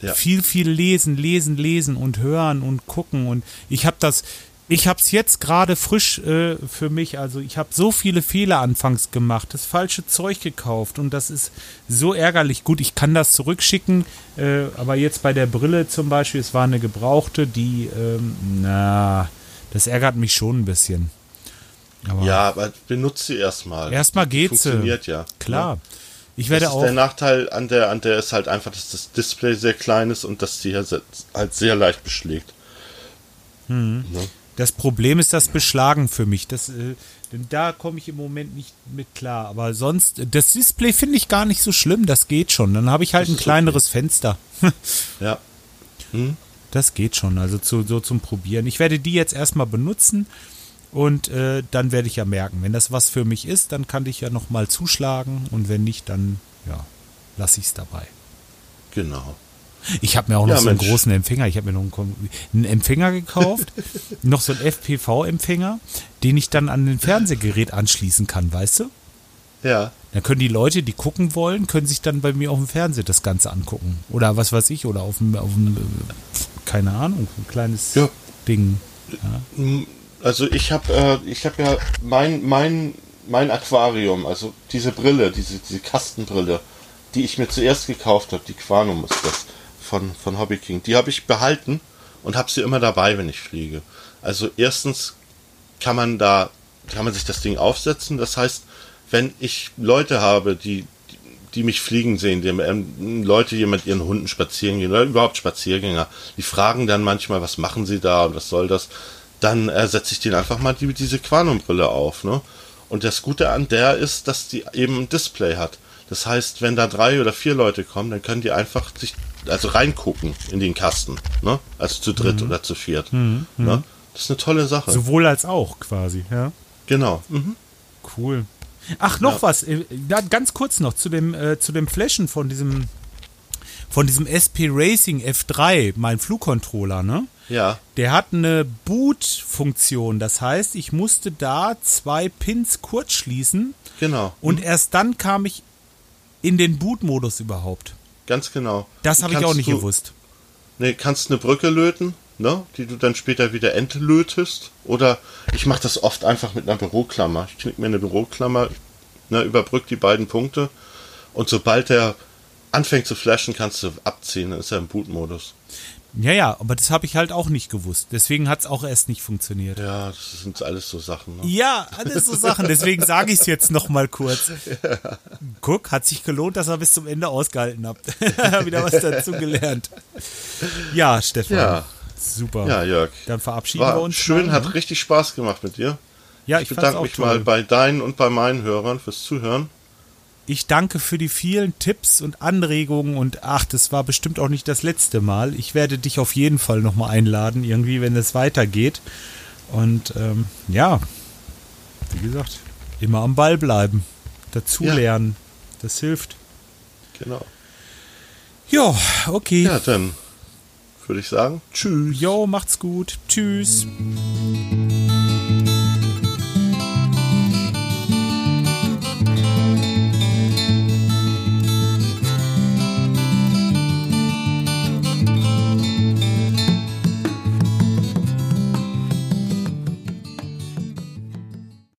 Ja. viel, viel lesen, lesen, lesen und hören und gucken. Und ich habe das, ich habe es jetzt gerade frisch äh, für mich. Also ich habe so viele Fehler anfangs gemacht, das falsche Zeug gekauft und das ist so ärgerlich. Gut, ich kann das zurückschicken, äh, aber jetzt bei der Brille zum Beispiel, es war eine gebrauchte, die, ähm, na, das ärgert mich schon ein bisschen. Aber Ja, aber benutzt sie erstmal. Erstmal Die geht's. äh, Funktioniert ja. Klar. Ich werde das ist auch. der Nachteil an der, an der ist halt einfach, dass das Display sehr klein ist und dass die halt sehr leicht beschlägt. Ne? Das Problem ist das Beschlagen für mich. Das, äh, denn da komme ich im Moment nicht mit klar. Aber sonst, das Display finde ich gar nicht so schlimm. Das geht schon. Dann habe ich halt Das ein kleineres Fenster. Ja. Das geht schon. Also zu, so zum Probieren. Ich werde die jetzt erstmal benutzen. Und äh, dann werde ich ja merken, wenn das was für mich ist, dann kann ich ja nochmal zuschlagen. Und wenn nicht, dann ja, lasse ich es dabei. Genau. Ich habe mir auch Ja, noch so einen Mensch. großen Empfänger. Ich habe mir noch einen, einen Empfänger gekauft, noch so einen FPV-Empfänger, den ich dann an den Fernsehgerät anschließen kann, weißt du? Ja. Dann können die Leute, die gucken wollen, können sich dann bei mir auf dem Fernseher das Ganze angucken. Oder was weiß ich, oder auf dem, auf dem äh, keine Ahnung, ein kleines Ja. Ding. Also ich habe äh, ich habe ja mein mein mein Aquarium, also diese Brille, diese diese Kastenbrille, die ich mir zuerst gekauft habe, die Quanum ist das von von Hobby King. Die habe ich behalten und habe sie immer dabei, wenn ich fliege. Also erstens kann man da kann man sich das Ding aufsetzen. Das heißt, wenn ich Leute habe, die die mich fliegen sehen, die, ähm, Leute, die mit ihren Hunden spazieren gehen oder überhaupt Spaziergänger, die fragen dann manchmal, was machen sie da und was soll das? Dann äh, setze ich denen einfach mal die, diese Quanumbrille auf. Ne? Und das Gute an der ist, dass die eben ein Display hat. Das heißt, wenn da drei oder vier Leute kommen, dann können die einfach sich also reingucken in den Kasten. Ne? Also zu dritt oder zu viert. Ne? Das ist eine tolle Sache. Sowohl als auch quasi, ja. Genau. Mhm. Cool. Ach, noch was. äh, Ja, ganz kurz noch zu dem, äh, zu dem Flashen von diesem, von diesem SP Racing F3, mein Flugcontroller, ne? Ja. Der hat eine Boot-Funktion. Das heißt, ich musste da zwei Pins kurz schließen Genau. und erst dann kam ich in den Boot-Modus überhaupt. Ganz genau. Das habe ich auch nicht du- gewusst. Nee, kannst eine Brücke löten, ne, die du dann später wieder entlötest. Oder ich mache das oft einfach mit einer Büroklammer. Ich knick mir eine Büroklammer, ne, überbrück die beiden Punkte und sobald der anfängt zu flashen, kannst du abziehen, dann ist er im Bootmodus. Ja, ja, aber das habe ich halt auch nicht gewusst. Deswegen hat es auch erst nicht funktioniert. Ja, das sind alles so Sachen. Ne? Ja, alles so Sachen. Deswegen sage ich es jetzt noch mal kurz. Guck, hat sich gelohnt, dass ihr bis zum Ende ausgehalten habt. Wieder was dazu gelernt. Ja, Stefan. Ja. Super. Ja, Jörg. Dann verabschieden wir War uns. schön, mal, hat ne? richtig Spaß gemacht mit dir. Ja, Ich ich, bedanke mich toll. mal bei deinen und bei meinen Hörern fürs Zuhören. Ich danke für die vielen Tipps und Anregungen und ach, das war bestimmt auch nicht das letzte Mal. Ich werde dich auf jeden Fall nochmal einladen, irgendwie, wenn es weitergeht. Und ähm, ja, wie gesagt, immer am Ball bleiben, dazulernen, das hilft. Genau. Ja, okay. Ja, dann würde ich sagen, tschüss. Jo, macht's gut. Tschüss.